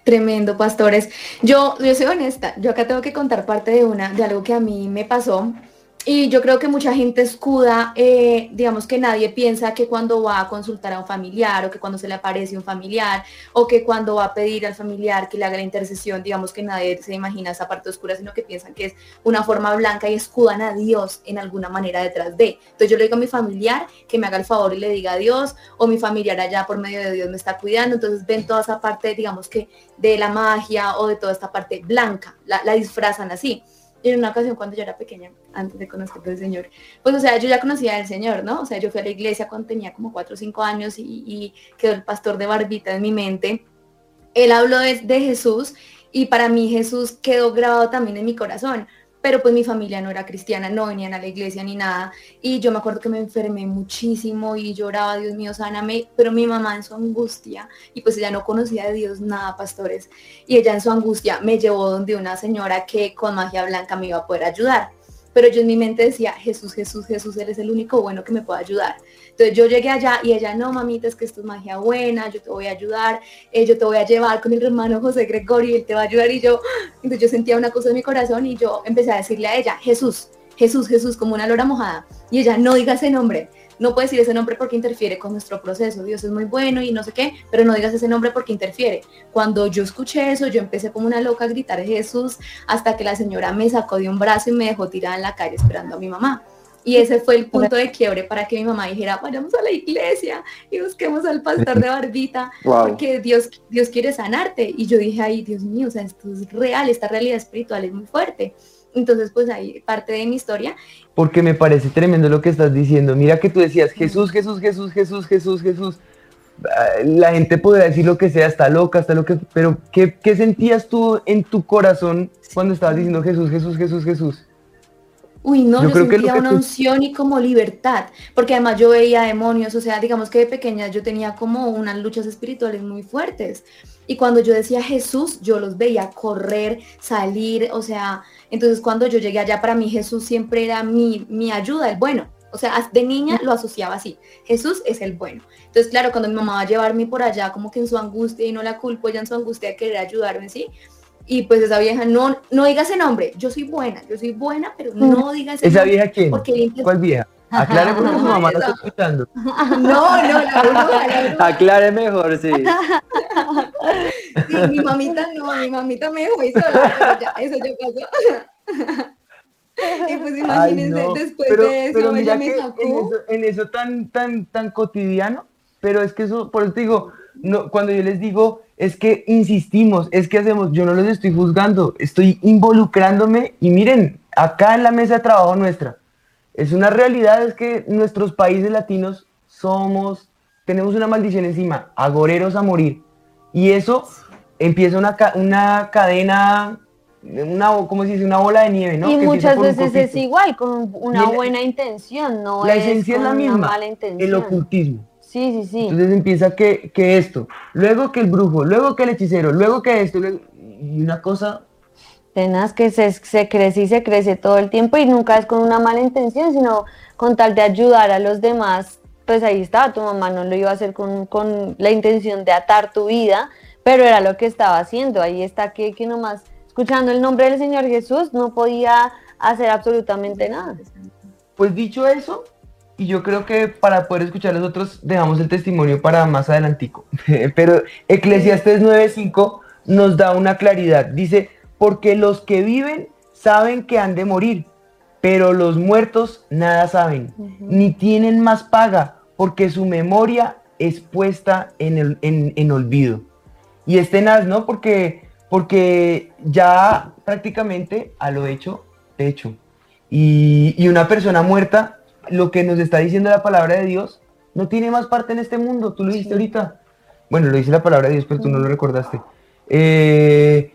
Tremendo, pastores. Yo, yo soy honesta, yo acá tengo que contar parte de una, de algo que a mí me pasó. Y yo creo que mucha gente escuda, eh, digamos que nadie piensa que cuando va a consultar a un familiar o que cuando se le aparece un familiar o que cuando va a pedir al familiar que le haga la intercesión, digamos que nadie se imagina esa parte oscura, sino que piensan que es una forma blanca y escudan a Dios en alguna manera detrás de. Entonces yo le digo a mi familiar que me haga el favor y le diga a Dios o mi familiar allá por medio de Dios me está cuidando. Entonces ven toda esa parte, digamos que de la magia o de toda esta parte blanca, la, la disfrazan así. Y en una ocasión cuando yo era pequeña, antes de conocer al Señor, pues o sea, yo ya conocía al Señor, ¿no? O sea, yo fui a la iglesia cuando tenía como 4 o 5 años y, quedó el pastor de barbita en mi mente. Él habló de Jesús y para mí Jesús quedó grabado también en mi corazón. Pero pues mi familia no era cristiana, no venían a la iglesia ni nada. Y yo me acuerdo que me enfermé muchísimo y lloraba, Dios mío, sáname. Pero mi mamá en su angustia, y pues ella no conocía de Dios nada, pastores. Y ella en su angustia me llevó donde una señora que con magia blanca me iba a poder ayudar. Pero yo en mi mente decía, Jesús, Jesús, Jesús, Él es el único bueno que me puede ayudar. Entonces yo llegué allá y ella, no, mamita, es que esto es magia buena, yo te voy a ayudar, eh, yo te voy a llevar con el hermano José Gregorio, él te va a ayudar. Y yo, entonces yo sentía una cosa en mi corazón y yo empecé a decirle a ella, Jesús, Jesús, Jesús, como una lora mojada. Y ella, no diga ese nombre, no puedes decir ese nombre porque interfiere con nuestro proceso. Dios es muy bueno y no sé qué, pero no digas ese nombre porque interfiere. Cuando yo escuché eso, yo empecé como una loca a gritar Jesús hasta que la señora me sacó de un brazo y me dejó tirada en la calle esperando a mi mamá. Y ese fue el punto de quiebre para que mi mamá dijera, vayamos a la iglesia y busquemos al pastor de barbita, Wow. porque Dios, Dios quiere sanarte. Y yo dije, ay, Dios mío, o sea, esto es real, esta realidad espiritual es muy fuerte. Entonces, pues ahí parte de mi historia. Porque me parece tremendo lo que estás diciendo. Mira que tú decías, Jesús, Jesús, Jesús, Jesús, Jesús, Jesús. Ah, La gente podrá decir lo que sea, está loca, está loca, pero ¿qué, qué sentías tú en tu corazón cuando estabas diciendo Jesús, Jesús, Jesús, Jesús? Uy, no, Yo creo sentía que una unción y como libertad, porque además yo veía demonios, o sea, digamos que de pequeña yo tenía como unas luchas espirituales muy fuertes. Y cuando yo decía Jesús, yo los veía correr, salir, o sea, entonces cuando yo llegué allá, para mí Jesús siempre era mi, mi ayuda, el bueno. O sea, de niña lo asociaba así, Jesús es el bueno. Entonces, claro, cuando mi mamá va a llevarme por allá, como que en su angustia, y no la culpo, ella en su angustia de querer ayudarme, ¿sí? Y pues esa vieja, no, no diga ese nombre, yo soy buena, yo soy buena, pero no diga ese ¿Esa nombre. vieja quién? Porque ¿Cuál vieja? Aclare porque su mamá no está escuchando. *laughs* No, no, la bruja, la bruja. Aclare mejor, sí. Sí, mi mamita no, mi mamita me dejó sola, ya, eso ya pasó. *laughs* Y pues Ay, imagínense, no, después pero, de eso, pero mira ella me que en sacó. eso, en eso tan, tan, tan cotidiano, pero es que eso, por eso te digo, no, cuando yo les digo, es que insistimos, es que hacemos, yo no los estoy juzgando, estoy involucrándome y miren, acá en la mesa de trabajo nuestra, es una realidad, es que nuestros países latinos somos, tenemos una maldición encima, agoreros a morir. Y eso empieza una, una cadena, una, ¿cómo se dice? Una bola de nieve, ¿no? y Que muchas veces es igual, con una buena intención, no La es esencia es la una misma, mala intención. el ocultismo. Sí, sí, sí. Entonces empieza que, que esto, luego que el brujo, luego que el hechicero, luego que esto, luego- y una cosa, Tenaz que se, se crece y se crece todo el tiempo y nunca es con una mala intención, sino con tal de ayudar a los demás. Pues ahí estaba, tu mamá no lo iba a hacer con, con la intención de atar tu vida, pero era lo que estaba haciendo. Ahí está que, que nomás, escuchando el nombre del Señor Jesús, no podía hacer absolutamente nada. Pues dicho eso, y yo creo que para poder escuchar los otros dejamos el testimonio para más adelantico. *laughs* Pero Eclesiastes 9:5 nos da una claridad. Dice, porque los que viven saben que han de morir, pero los muertos nada saben, ni tienen más paga, porque su memoria es puesta en, el, en, en olvido. Y es tenaz, ¿no? Porque, porque ya prácticamente a lo hecho, hecho. Y, y una persona muerta, lo que nos está diciendo la palabra de Dios, no tiene más parte en este mundo. Tú lo dijiste ahorita. Bueno, lo dice la palabra de Dios, pero tú no lo recordaste. Eh,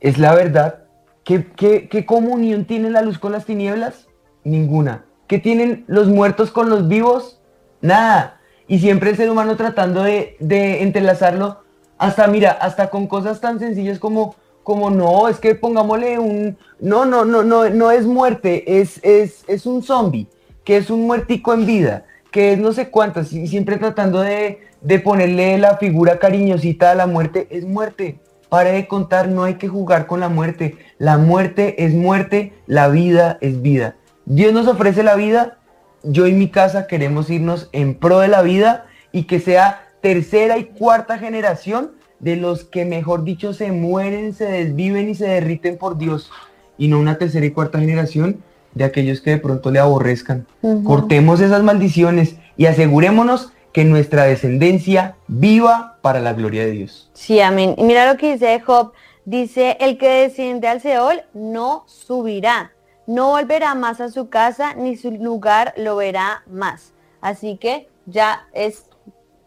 es la verdad. ¿Qué, qué, qué comunión tiene la luz con las tinieblas? Ninguna. ¿Qué tienen los muertos con los vivos? Nada. Y siempre el ser humano tratando de, de entrelazarlo hasta, mira, hasta con cosas tan sencillas como, como no, es que pongámosle un, no, no, no, no, no es muerte, es, es, es un zombie, que es un muertico en vida, que es no sé cuántas, y siempre tratando de, de ponerle la figura cariñosita a la muerte, es muerte. Pare de contar, no hay que jugar con la muerte. La muerte es muerte, la vida es vida. Dios nos ofrece la vida, yo y mi casa queremos irnos en pro de la vida y que sea tercera y cuarta generación de los que, mejor dicho, se mueren, se desviven y se derriten por Dios. Y no una tercera y cuarta generación de aquellos que de pronto le aborrezcan. Cortemos esas maldiciones y asegurémonos que nuestra descendencia viva para la gloria de Dios. Sí, amén. Y mira lo que dice Job. Dice, el que desciende al Seol no subirá, no volverá más a su casa, ni su lugar lo verá más. Así que ya es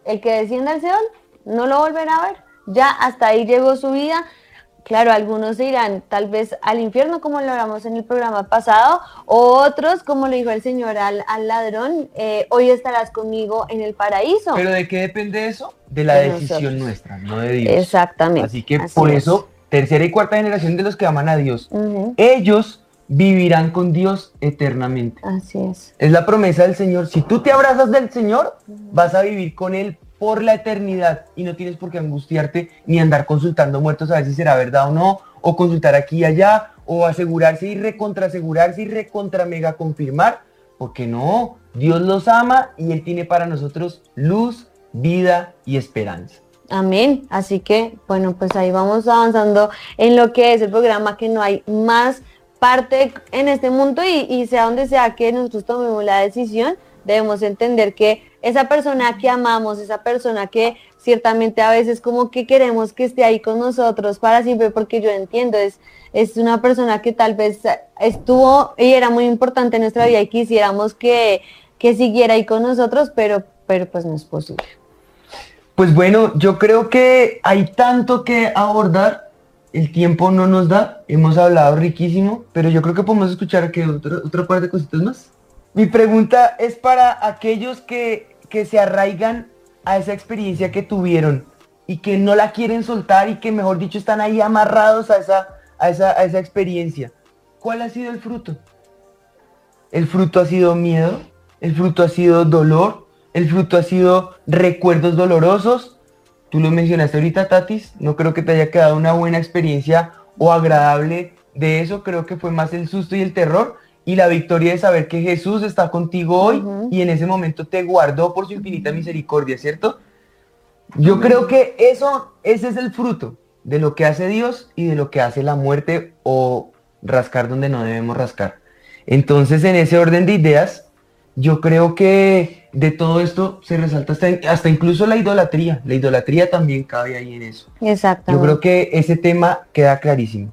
el que desciende al Seol, no lo volverá a ver. Ya hasta ahí llegó su vida. Claro, algunos se irán tal vez al infierno, como lo hablamos en el programa pasado, o otros, como le dijo el Señor al, al ladrón, eh, hoy estarás conmigo en el paraíso. ¿Pero de qué depende eso? De la De decisión nosotros. nuestra, no de Dios. Exactamente. Así que así por es. eso, tercera y cuarta generación de los que aman a Dios, ellos vivirán con Dios eternamente. Así es. Es la promesa del Señor. Si tú te abrazas del Señor, vas a vivir con Él por la eternidad y no tienes por qué angustiarte ni andar consultando muertos a ver si será verdad o no, o consultar aquí y allá, o asegurarse y recontraasegurarse y recontra mega confirmar, porque no, Dios los ama y Él tiene para nosotros luz, vida y esperanza. Amén. Así que, bueno, pues ahí vamos avanzando en lo que es el programa, que no hay más parte en este mundo y, y sea donde sea que nosotros tomemos la decisión, debemos entender que esa persona que amamos, esa persona que ciertamente a veces como que queremos que esté ahí con nosotros para siempre, porque yo entiendo, es, es una persona que tal vez estuvo y era muy importante en nuestra vida y quisiéramos que, que siguiera ahí con nosotros, pero, pero pues no es posible. Pues bueno, yo creo que hay tanto que abordar, el tiempo no nos da, hemos hablado riquísimo, pero yo creo que podemos escuchar que otro, otro par de cositas más. Mi pregunta es para aquellos que, que se arraigan a esa experiencia que tuvieron y que no la quieren soltar y que mejor dicho están ahí amarrados a esa, a esa, a esa experiencia. ¿Cuál ha sido el fruto? El fruto ha sido miedo, el fruto ha sido dolor, el fruto ha sido recuerdos dolorosos. Tú lo mencionaste ahorita, Tatis. No creo que te haya quedado una buena experiencia o agradable de eso. Creo que fue más el susto y el terror y la victoria de saber que Jesús está contigo hoy y en ese momento te guardó por su infinita misericordia, ¿cierto? Yo creo que eso, ese es el fruto de lo que hace Dios y de lo que hace la muerte o rascar donde no debemos rascar. Entonces, en ese orden de ideas, yo creo que de todo esto se resalta hasta, hasta incluso la idolatría. La idolatría también cabe ahí en eso. Exacto. Yo creo que ese tema queda clarísimo.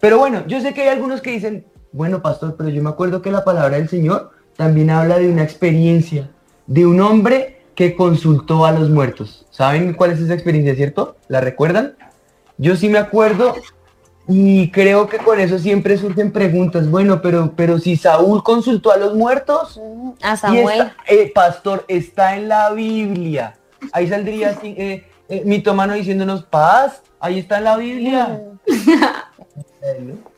Pero bueno, yo sé que hay algunos que dicen, bueno, pastor, pero yo me acuerdo que la palabra del Señor también habla de una experiencia, de un hombre que consultó a los muertos. ¿Saben cuál es esa experiencia, cierto? ¿La recuerdan? Yo sí me acuerdo y creo que con eso siempre surgen preguntas. Bueno, pero, pero si Saúl consultó a los muertos, A y Samuel. está- eh, pastor, está en la Biblia. Ahí saldría así, eh, eh, mitómano diciéndonos paz, ahí está en la Biblia. *laughs*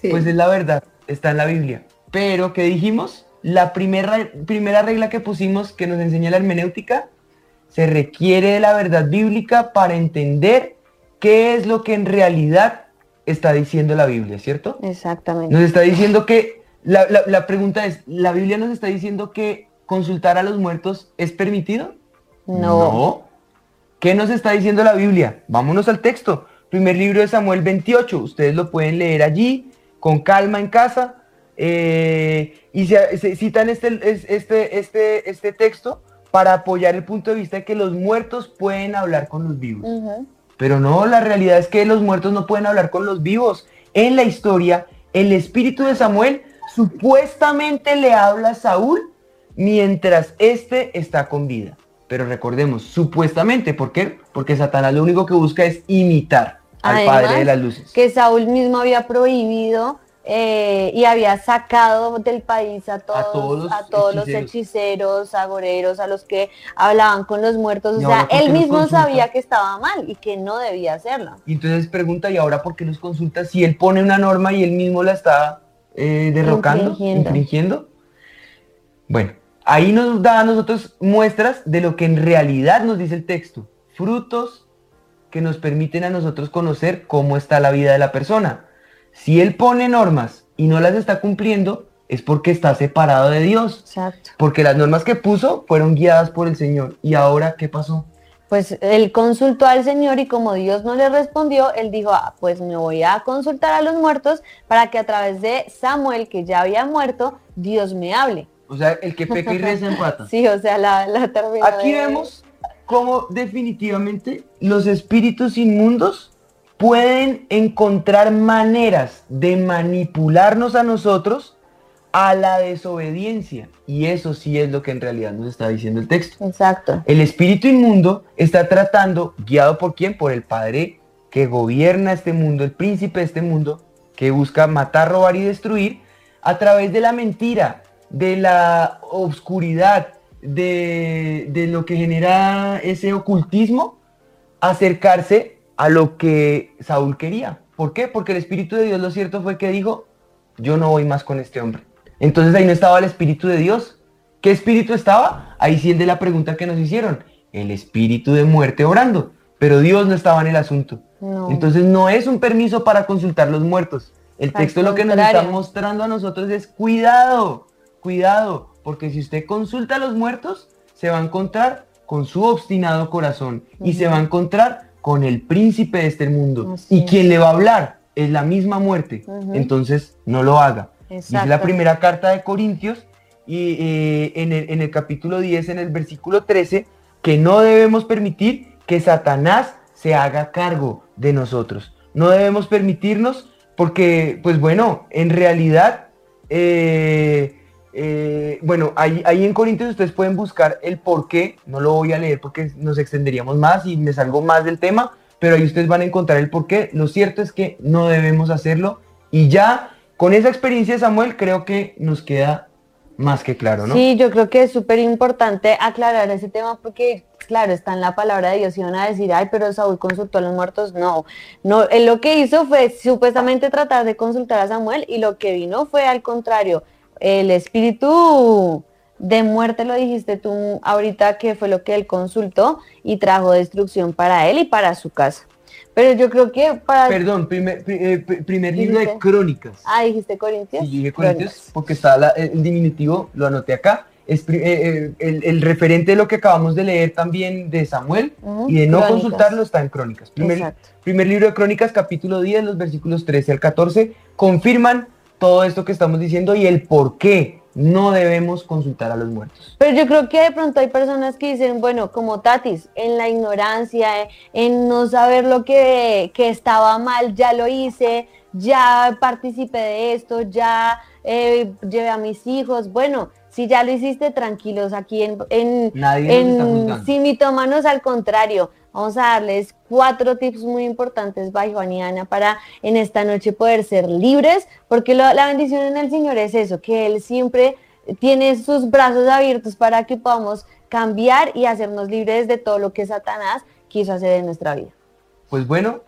Sí. Pues es la verdad, está en la Biblia. Pero, ¿qué dijimos? La primera, primera regla que pusimos que nos enseña la hermenéutica, se requiere de la verdad bíblica para entender qué es lo que en realidad está diciendo la Biblia, ¿cierto? Exactamente. Nos está diciendo que, la, la- la pregunta es, ¿la Biblia nos está diciendo que consultar a los muertos es permitido? No. ¿Qué nos está diciendo la Biblia? Vámonos al texto. Primer libro de Samuel 28. Ustedes lo pueden leer allí, con calma en casa. eh, y se, se citan este, es- este, este, este texto para apoyar el punto de vista de que los muertos pueden hablar con los vivos. Pero no, la realidad es que los muertos no pueden hablar con los vivos. En la historia, el espíritu de Samuel supuestamente le habla a Saúl mientras éste está con vida. Pero recordemos, supuestamente, ¿por qué? Porque Satanás lo único que busca es imitar al Padre de las Luces. Que Saúl mismo había prohibido eh, y había sacado del país a todos, todos los a todos los hechiceros. hechiceros, agoreros, a los que hablaban con los muertos. O sea, ahora, ¿por él los mismo sabía que estaba mal y que no debía hacerlo. Y entonces pregunta, ¿y ahora por qué los consulta si él pone una norma y él mismo la está eh, derrocando, Infringiendo. infringiendo? Bueno, ahí nos da a nosotros muestras de lo que en realidad nos dice el texto. Frutos que nos permiten a nosotros conocer cómo está la vida de la persona. Si él pone normas y no las está cumpliendo, es porque está separado de Dios. Exacto. Porque las normas que puso fueron guiadas por el Señor. ¿Y ahora qué pasó? Pues él consultó al Señor y como Dios no le respondió, él dijo, ah, pues me voy a consultar a los muertos para que a través de Samuel, que ya había muerto, Dios me hable. O sea, el que peca y reza empata. *laughs* Sí, o sea, la, la Aquí de- vemos cómo definitivamente los espíritus inmundos pueden encontrar maneras de manipularnos a nosotros a la desobediencia. Y eso sí es lo que en realidad nos está diciendo el texto. Exacto. El espíritu inmundo está tratando, guiado por quién? Por el Padre que gobierna este mundo, el príncipe de este mundo, que busca matar, robar y destruir, a través de la mentira, de la obscuridad, de, de lo que genera ese ocultismo, acercarse a lo que Saúl quería. ¿Por qué? Porque el Espíritu de Dios lo cierto fue que dijo, yo no voy más con este hombre. Entonces ahí no estaba el Espíritu de Dios. ¿Qué espíritu estaba? Ahí sí el de la pregunta que nos hicieron. El espíritu de muerte orando. Pero Dios no estaba en el asunto. No. Entonces no es un permiso para consultar los muertos. El texto lo que nos está mostrando a nosotros es cuidado, cuidado, porque si usted consulta a los muertos, se va a encontrar con su obstinado corazón y se va a encontrar con el príncipe de este mundo. Así y es. quien le va a hablar es la misma muerte. Entonces no lo haga. Dice la primera carta de Corintios y eh, en, el, en el capítulo 10, en el versículo 13, que no debemos permitir que Satanás se haga cargo de nosotros. No debemos permitirnos porque, pues bueno, en realidad, eh, eh, bueno, ahí, ahí en Corintios ustedes pueden buscar el por qué, no lo voy a leer porque nos extenderíamos más y me salgo más del tema, pero ahí ustedes van a encontrar el por qué. Lo cierto es que no debemos hacerlo y ya con esa experiencia Samuel creo que nos queda más que claro, ¿no? Sí, yo creo que es súper importante aclarar ese tema porque, claro, está en la palabra de Dios y van a decir, ay, pero Saúl consultó a los muertos. No, no, él lo que hizo fue supuestamente tratar de consultar a Samuel y lo que vino fue al contrario, el espíritu de muerte, lo dijiste tú ahorita, que fue lo que él consultó y trajo destrucción para él y para su casa. Pero yo creo que para... Perdón, primer, pri- eh, primer libro de crónicas. Ah, dijiste Corintios. Sí, dije Corintios Crónicas. porque está la- el diminutivo, lo anoté acá. Es eh, eh, el, el referente de lo que acabamos de leer también de Samuel y de no Crónicas. consultarlo está en Crónicas. Primer, Exacto. primer libro de Crónicas, capítulo 10, los versículos 13 al 14, confirman todo esto que estamos diciendo y el por qué no debemos consultar a los muertos. Pero yo creo que de pronto hay personas que dicen, bueno, como Tatis, en la ignorancia, en no saber lo que, que estaba mal, ya lo hice, ya participé de esto, ya eh, llevé a mis hijos. Bueno, si ya lo hiciste, tranquilos, aquí en, en, Nadie en. Sin Mitómanos, al contrario, vamos a darles cuatro tips muy importantes, by Juan y Ana, para en esta noche poder ser libres, porque lo- la bendición en el Señor es eso, que Él siempre tiene sus brazos abiertos para que podamos cambiar y hacernos libres de todo lo que Satanás quiso hacer en nuestra vida. Pues bueno,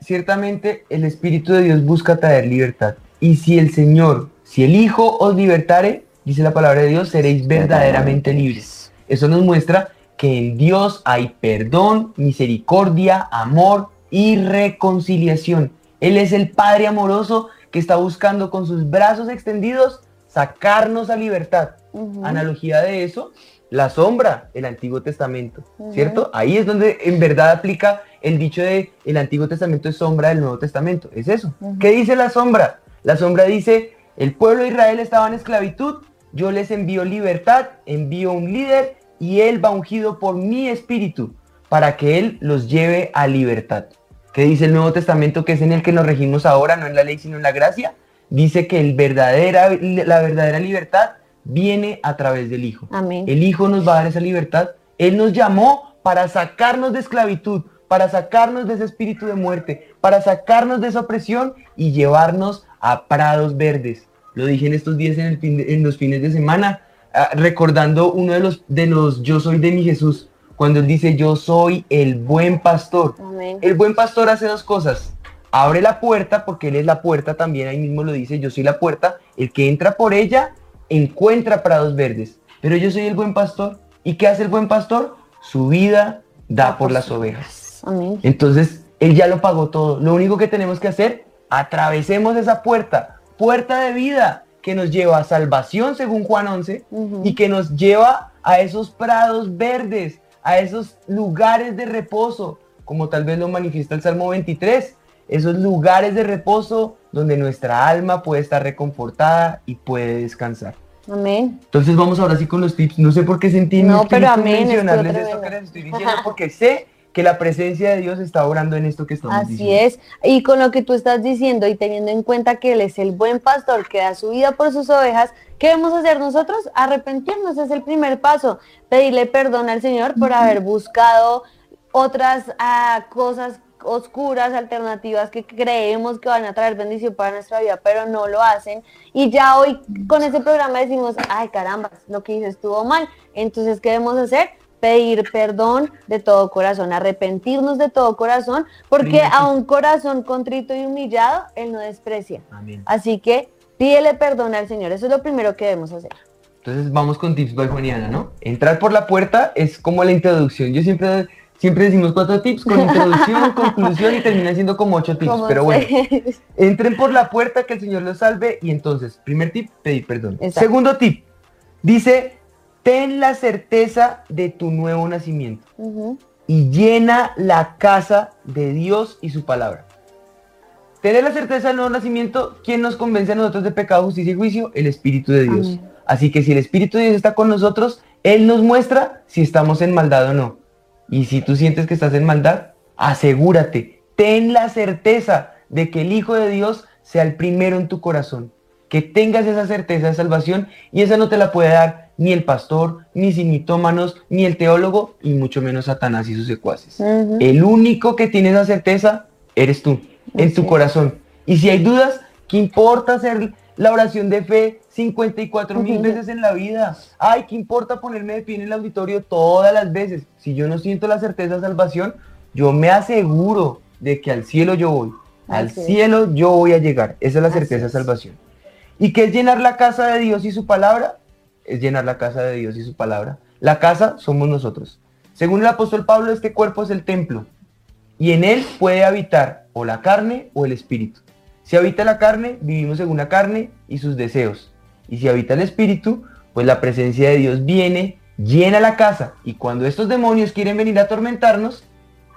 ciertamente el Espíritu de Dios busca traer libertad. Y si el Señor, si el Hijo os libertare, dice la palabra de Dios, seréis verdaderamente libres. Eso nos muestra que en Dios hay perdón, misericordia, amor y reconciliación. Él es el Padre amoroso que está buscando con sus brazos extendidos sacarnos a libertad. Analogía de eso, la sombra, el Antiguo Testamento. ¿cierto? Ahí es donde en verdad aplica el dicho de el Antiguo Testamento es sombra del Nuevo Testamento. Es eso. ¿Qué dice la sombra? La sombra dice, el pueblo de Israel estaba en esclavitud, yo les envío libertad, envío un líder y él va ungido por mi espíritu para que él los lleve a libertad. ¿Qué dice el Nuevo Testamento que es en el que nos regimos ahora, no en la ley sino en la gracia? Dice que el verdadera, la verdadera libertad viene a través del Hijo. Amén. El Hijo nos va a dar esa libertad. Él nos llamó para sacarnos de esclavitud, para sacarnos de ese espíritu de muerte, para sacarnos de esa opresión y llevarnos a prados verdes. Lo dije en estos días en, el fin de- en los fines de semana, recordando uno de los, de los yo soy de mi Jesús, cuando él dice yo soy el buen pastor. Amén. El buen pastor hace dos cosas. Abre la puerta, porque él es la puerta también, ahí mismo lo dice, yo soy la puerta. El que entra por ella encuentra prados verdes. Pero yo soy el buen pastor. ¿Y qué hace el buen pastor? Su vida da por las ovejas. Amén. Entonces, él ya lo pagó todo. Lo único que tenemos que hacer, atravesemos esa puerta, puerta de vida, que nos lleva a salvación, según Juan 11, Ujú. y que nos lleva a esos prados verdes, a esos lugares de reposo, como tal vez lo manifiesta el Salmo 23, esos lugares de reposo donde nuestra alma puede estar reconfortada y puede descansar. Amén. Entonces vamos ahora sí con los tips. No sé por qué sentí No, pero amén, mencionarles estuvo esto que les estoy *laughs* diciendo porque sé que la presencia de Dios está orando en esto que estamos Así diciendo. es. Y con lo que tú estás diciendo y teniendo en cuenta que Él es el buen pastor que da su vida por sus ovejas, ¿qué debemos hacer nosotros? Arrepentirnos es el primer paso. Pedirle perdón al Señor por haber buscado otras ah, cosas oscuras, alternativas que creemos que van a traer bendición para nuestra vida, pero no lo hacen. Y ya hoy con este programa decimos, ay caramba, lo que hice estuvo mal. Entonces, ¿qué debemos hacer? Pedir perdón de todo corazón, arrepentirnos de todo corazón, porque a un corazón contrito y humillado, Él no desprecia. Amén. Así que pídele perdón al Señor. Eso es lo primero que debemos hacer. Entonces vamos con tips by Juaniana, ¿no? Entrar por la puerta es como la introducción. Yo siempre, siempre decimos cuatro tips con introducción, *laughs* conclusión y termina siendo como ocho tips. Como Pero bueno, entren por la puerta, que el Señor los salve. Y entonces, primer tip, pedir perdón. Exacto. Segundo tip, dice, ten la certeza de tu nuevo nacimiento y llena la casa de Dios y su palabra. Tener la certeza del nuevo nacimiento, ¿quién nos convence a nosotros de pecado, justicia y juicio? El Espíritu de Dios. Amén. Así que si el Espíritu de Dios está con nosotros, Él nos muestra si estamos en maldad o no. Y si tú sientes que estás en maldad, asegúrate, ten la certeza de que el Hijo de Dios sea el primero en tu corazón. Que tengas esa certeza de salvación y esa no te la puede dar ni el pastor, ni sinitómanos, ni el teólogo, y mucho menos Satanás y sus secuaces. El único que tiene esa certeza eres tú, en tu corazón. Y si hay dudas, ¿qué importa hacer la oración de fe 54 mil Ujú. veces en la vida? Ay, ¿qué importa ponerme de pie en el auditorio todas las veces? Si yo no siento la certeza de salvación, yo me aseguro de que al cielo yo voy. Al cielo yo voy a llegar. Esa es la certeza de salvación. ¿Y qué es llenar la casa de Dios y su palabra? Es llenar la casa de Dios y su palabra. La casa somos nosotros. Según el apóstol Pablo, este cuerpo es el templo. Y en él puede habitar o la carne o el espíritu. Si habita la carne, vivimos según la carne y sus deseos. Y si habita el espíritu, pues la presencia de Dios viene, llena la casa. Y cuando estos demonios quieren venir a atormentarnos,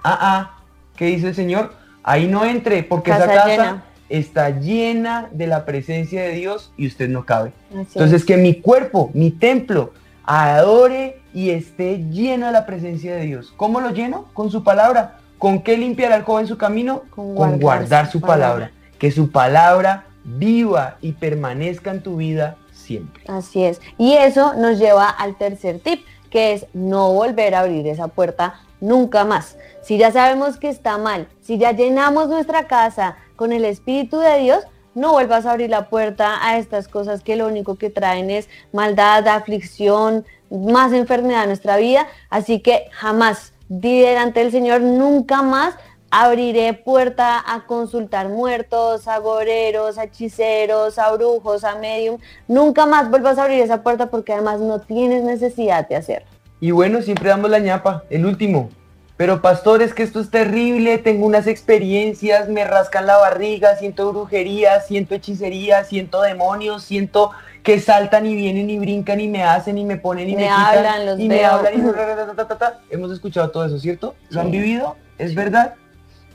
ah, ah, ¿qué dice el Señor? Ahí no entre, porque Casa esa casa llena. Está llena de la presencia de Dios y usted no cabe. Así Entonces es. que mi cuerpo, mi templo, adore y esté lleno de la presencia de Dios. ¿Cómo lo lleno? Con su palabra. ¿Con qué limpiará el joven su camino? Con Con guardar su palabra. Que su palabra viva y permanezca en tu vida siempre. Así es. Y eso nos lleva al tercer tip, que es no volver a abrir esa puerta nunca más. Si ya sabemos que está mal, si ya llenamos nuestra casa con el Espíritu de Dios, no vuelvas a abrir la puerta a estas cosas que lo único que traen es maldad, aflicción, más enfermedad en nuestra vida. Así que jamás, di delante del Señor, nunca más abriré puerta a consultar muertos, a goreros, a hechiceros, a brujos, a medium. Nunca más vuelvas a abrir esa puerta porque además no tienes necesidad de hacerlo. Y bueno, siempre damos la ñapa, el último. Pero pastor, es que esto es terrible, tengo unas experiencias, me rascan la barriga, siento brujería, siento hechicería, siento demonios, siento que saltan y vienen y brincan y me hacen y me ponen y me, Me quitan hablan, los y me hablan y me *laughs* ta, ta, ta. Hemos escuchado todo eso, ¿cierto? ¿Lo han vivido? ¿Es verdad?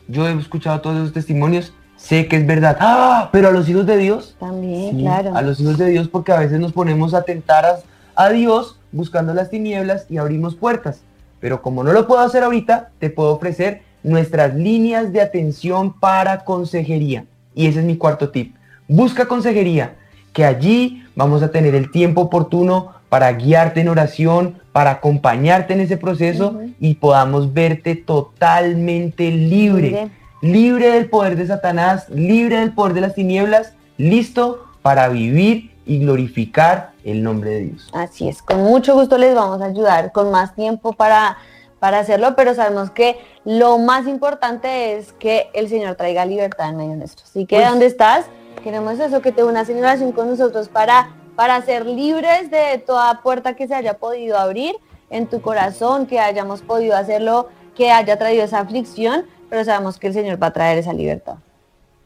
Yo he escuchado todos esos testimonios, sé que es verdad. ¡Ah! Pero a los hijos de Dios, También, Sí, claro. A los hijos de Dios porque a veces nos ponemos a tentar a, a Dios buscando las tinieblas y abrimos puertas. Pero como no lo puedo hacer ahorita, te puedo ofrecer nuestras líneas de atención para consejería. Y ese es mi cuarto tip. Busca consejería, que allí vamos a tener el tiempo oportuno para guiarte en oración, para acompañarte en ese proceso y podamos verte totalmente libre Libre. libre del poder de Satanás, libre del poder de las tinieblas, listo para vivir y glorificar el nombre de Dios. Así es, con mucho gusto les vamos a ayudar con más tiempo para, para hacerlo, pero sabemos que lo más importante es que el Señor traiga libertad en medio nuestro. Así que Pues- ¿dónde estás? Queremos eso, que te unas en oración con nosotros para, para ser libres de toda puerta que se haya podido abrir en tu corazón, que hayamos podido hacerlo, que haya traído esa aflicción, pero sabemos que el Señor va a traer esa libertad.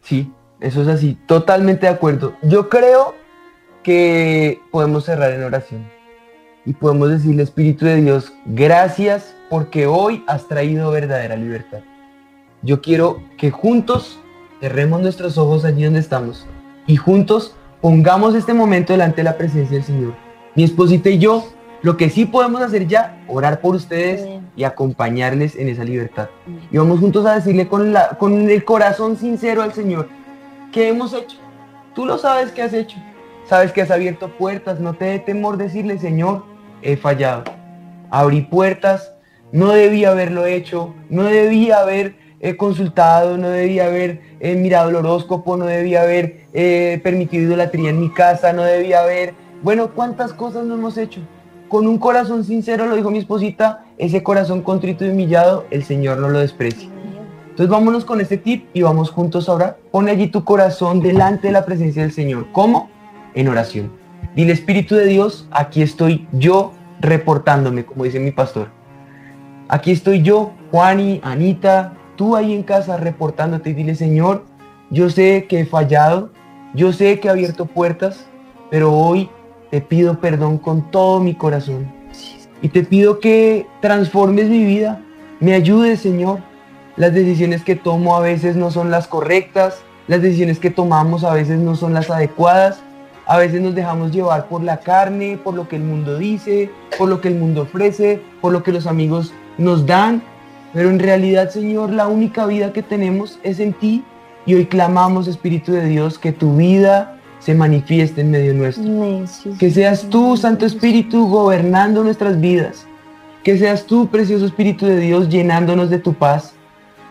Sí, eso es así, totalmente de acuerdo. Yo creo que podemos cerrar en oración y podemos decirle, Espíritu de Dios, gracias porque hoy has traído verdadera libertad. Yo quiero que juntos cerremos nuestros ojos allí donde estamos y juntos pongamos este momento delante de la presencia del Señor. Mi esposita y yo, lo que sí podemos hacer ya, orar por ustedes y acompañarles en esa libertad. Y vamos juntos a decirle con, la, con el corazón sincero al Señor, ¿qué hemos hecho? Tú lo sabes que has hecho. Sabes que has abierto puertas, no te dé temor decirle, Señor, he fallado. Abrí puertas, no debía haberlo hecho, no debía haber eh, consultado, no debía haber eh, mirado el horóscopo, no debía haber eh, permitido idolatría en mi casa, no debía haber... Bueno, ¿cuántas cosas no hemos hecho? Con un corazón sincero, lo dijo mi esposita, ese corazón contrito y humillado, el Señor no lo desprecia. Entonces vámonos con este tip y vamos juntos a orar. Pone allí tu corazón delante de la presencia del Señor. ¿Cómo? En oración. Dile Espíritu de Dios, aquí estoy yo reportándome, como dice mi pastor. Aquí estoy yo, Juani, Anita, tú ahí en casa reportándote y dile Señor, yo sé que he fallado, yo sé que he abierto puertas, pero hoy te pido perdón con todo mi corazón. Y te pido que transformes mi vida, me ayudes Señor. Las decisiones que tomo a veces no son las correctas, las decisiones que tomamos a veces no son las adecuadas, a veces nos dejamos llevar por la carne, por lo que el mundo dice, por lo que el mundo ofrece, por lo que los amigos nos dan, pero en realidad Señor la única vida que tenemos es en ti y hoy clamamos Espíritu de Dios que tu vida se manifieste en medio nuestro. Que seas tú, Santo. Espíritu, gobernando nuestras vidas. Que seas tú, precioso Espíritu de Dios, llenándonos de tu paz.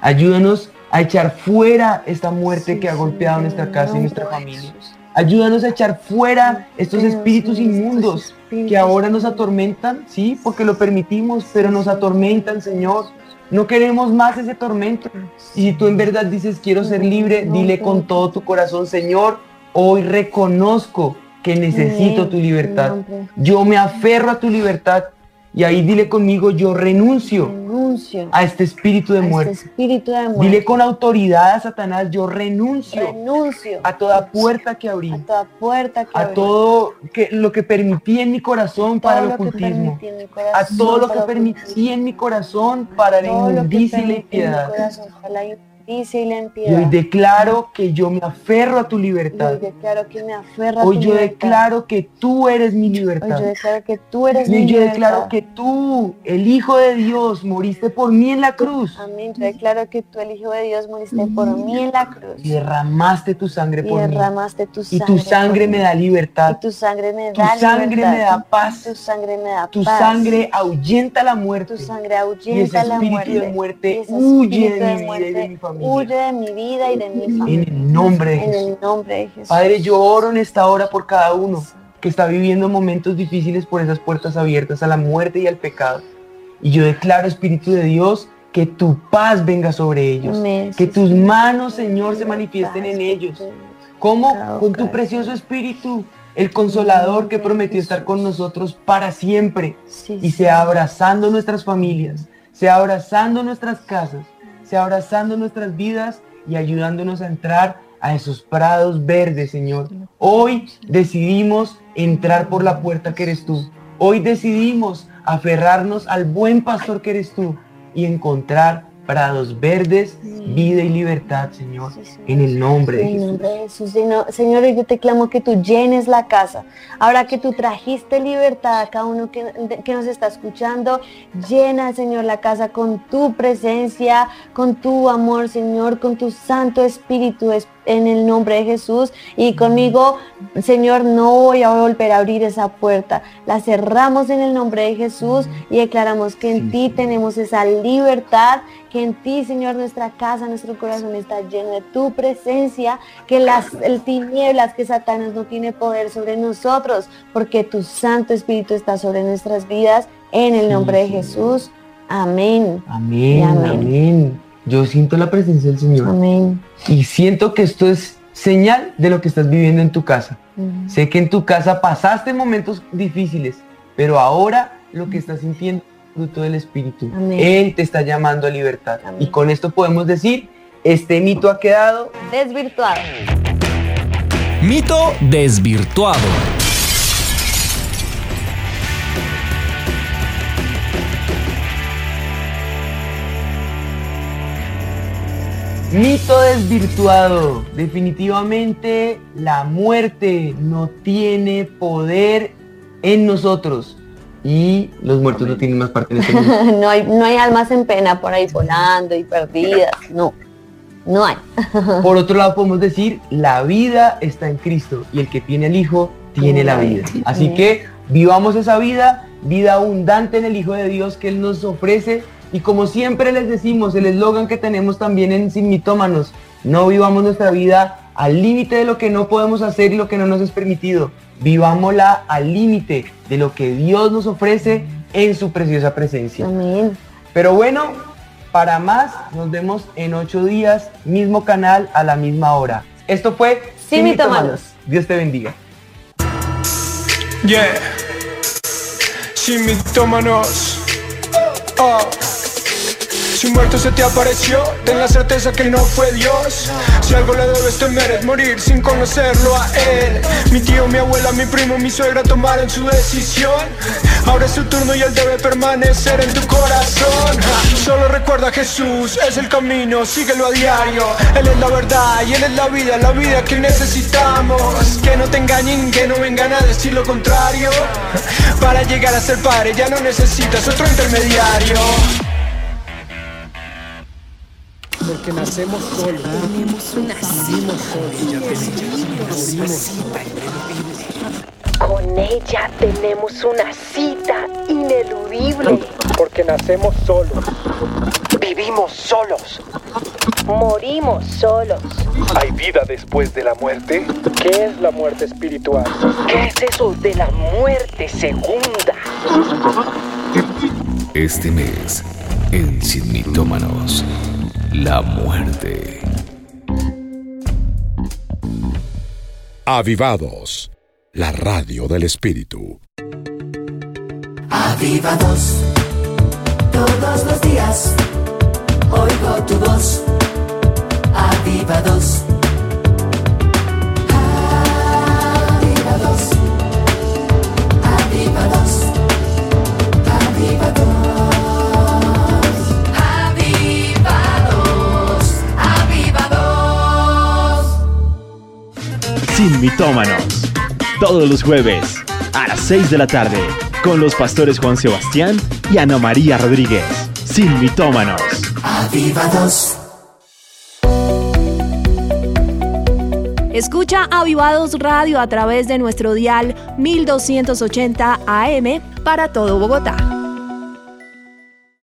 Ayúdanos a echar fuera esta muerte Sí, que ha golpeado nuestra casa y nuestra familia. Ayúdanos a echar fuera estos espíritus inmundos que ahora nos atormentan, sí, porque lo permitimos, pero nos atormentan, Señor. No queremos más ese tormento. Y si tú en verdad dices quiero ser libre, dile con todo tu corazón, Señor, hoy reconozco que necesito tu libertad. Yo me aferro a tu libertad. Y ahí dile conmigo, yo renuncio Renuncio a este espíritu de a este muerte. espíritu de muerte. Dile con autoridad a Satanás, yo renuncio renuncio a toda puerta que abrí, a toda puerta que a abrí, todo que, lo que permití en mi corazón todo para el ocultismo, a todo lo que permití en mi corazón para la inmundicia y la impiedad. Justicia y la Y hoy impiedad. declaro que yo me aferro a tu Y hoy libertad. declaro que me aferra a Hoy tu yo libertad. declaro que tú eres mi Hoy yo libertad. declaro que tú eres Y mi hoy yo libertad. declaro que tú, el Hijo de Dios, moriste por mí en la cruz Amén. Yo declaro que tú, el Hijo de Dios, moriste por mí en la cruz. y derramaste tu sangre Y por mí. derramaste tu Y sangre. tu sangre me da libertad. Y tu sangre me Tu da sangre libertad. me da paz. Tu sangre me da Tu paz. sangre ahuyenta la muerte. Tu sangre Y ese ahuyenta la muerte. de muerte Y ese huye espíritu de mi vida y de muerte mi familia. Huye de mi vida y de mi familia. En el nombre de En Jesús. el nombre de Jesús. Padre, yo oro en esta hora por cada uno que está viviendo momentos difíciles por esas puertas abiertas a la muerte y al pecado. Y yo declaro, Espíritu de Dios, que tu paz venga sobre ellos. Amén, Que tus manos, Señor, se manifiesten en ellos. ¿Cómo? Con tu precioso Espíritu, el consolador que prometió estar con nosotros para siempre. Y sea abrazando nuestras familias, sea abrazando nuestras casas, sea abrazando nuestras vidas y ayudándonos a entrar a esos prados verdes, Señor. Hoy decidimos entrar por la puerta que eres tú. Hoy decidimos aferrarnos al buen pastor que eres tú y encontrar prados verdes, vida y libertad, Señor, en el nombre de En el Jesús. nombre de Jesús, Señor, yo te clamo que tú llenes la casa. Ahora que tú trajiste libertad a cada uno que, nos está escuchando, llena, Señor, la casa con tu presencia, con tu amor, Señor, con tu Santo Espíritu, es- en el nombre de Jesús. Y conmigo, Señor, no voy a volver a abrir esa puerta. La cerramos en el nombre de Jesús y declaramos que en ti tenemos esa libertad, que en ti, Señor, nuestra casa, nuestro corazón está lleno de tu presencia, que las el tinieblas, que Satanás no tiene poder sobre nosotros, porque tu Santo Espíritu está sobre nuestras vidas, en el nombre de Jesús. Amén. Amén, amén. Yo siento la presencia del Señor. Amén. Y siento que esto es señal de lo que estás viviendo en tu casa. Sé que en tu casa pasaste momentos difíciles, pero ahora lo que estás sintiendo es fruto del Espíritu. Amén. Él te está llamando a libertad. Y con esto podemos decir, este mito ha quedado Desvirtuado. Mito desvirtuado. Mito desvirtuado. Definitivamente la muerte no tiene poder en nosotros. Y los muertos no tienen más parte en este mundo. *laughs* no, hay, no hay almas en pena por ahí volando y perdidas. No, no hay. *laughs* Por otro lado podemos decir, la vida está en Cristo y el que tiene el Hijo tiene la vida. Así que vivamos esa vida, vida abundante en el Hijo de Dios que Él nos ofrece. Y como siempre les decimos, el eslogan que tenemos también en Sin Mitómanos, no vivamos nuestra vida al límite de lo que no podemos hacer y lo que no nos es permitido. Vivámosla al límite de lo que Dios nos ofrece en su preciosa presencia. Amén. Pero bueno, para más, nos vemos en ocho días, mismo canal, a la misma hora. Esto fue Sin Mitómanos. Dios te bendiga. Yeah. Sin mitómanos. Oh. Si muerto se te apareció, ten la certeza que no fue Dios. Si algo le debes temer es morir sin conocerlo a él. Mi tío, mi abuela, mi primo, mi suegra tomaron su decisión. Ahora es su turno y él debe permanecer en tu corazón. Solo recuerda a Jesús, es el camino, síguelo a diario. Él es la verdad y él es la vida, la vida que necesitamos. Que no te engañen, que no vengan a decir lo contrario. Para llegar a ser padre ya no necesitas otro intermediario. Porque nacemos solos. Tenemos una Vivimos solos. Con ella tenemos una cita ineludible. Porque nacemos solos. Vivimos solos. Morimos solos. ¿Hay vida después de la muerte? ¿Qué es la muerte espiritual? ¿Qué es eso de la muerte segunda? Este mes, en Sin Mitómanos, la muerte. Avivados, la radio del espíritu. Avivados, todos los días oigo tu voz. Avivados. Sin Mitómanos. Todos los jueves a las 6 de la tarde con los pastores Juan Sebastián y Ana María Rodríguez. Sin Mitómanos. Avivados. Escucha Avivados Radio a través de nuestro dial 1280 AM para todo Bogotá.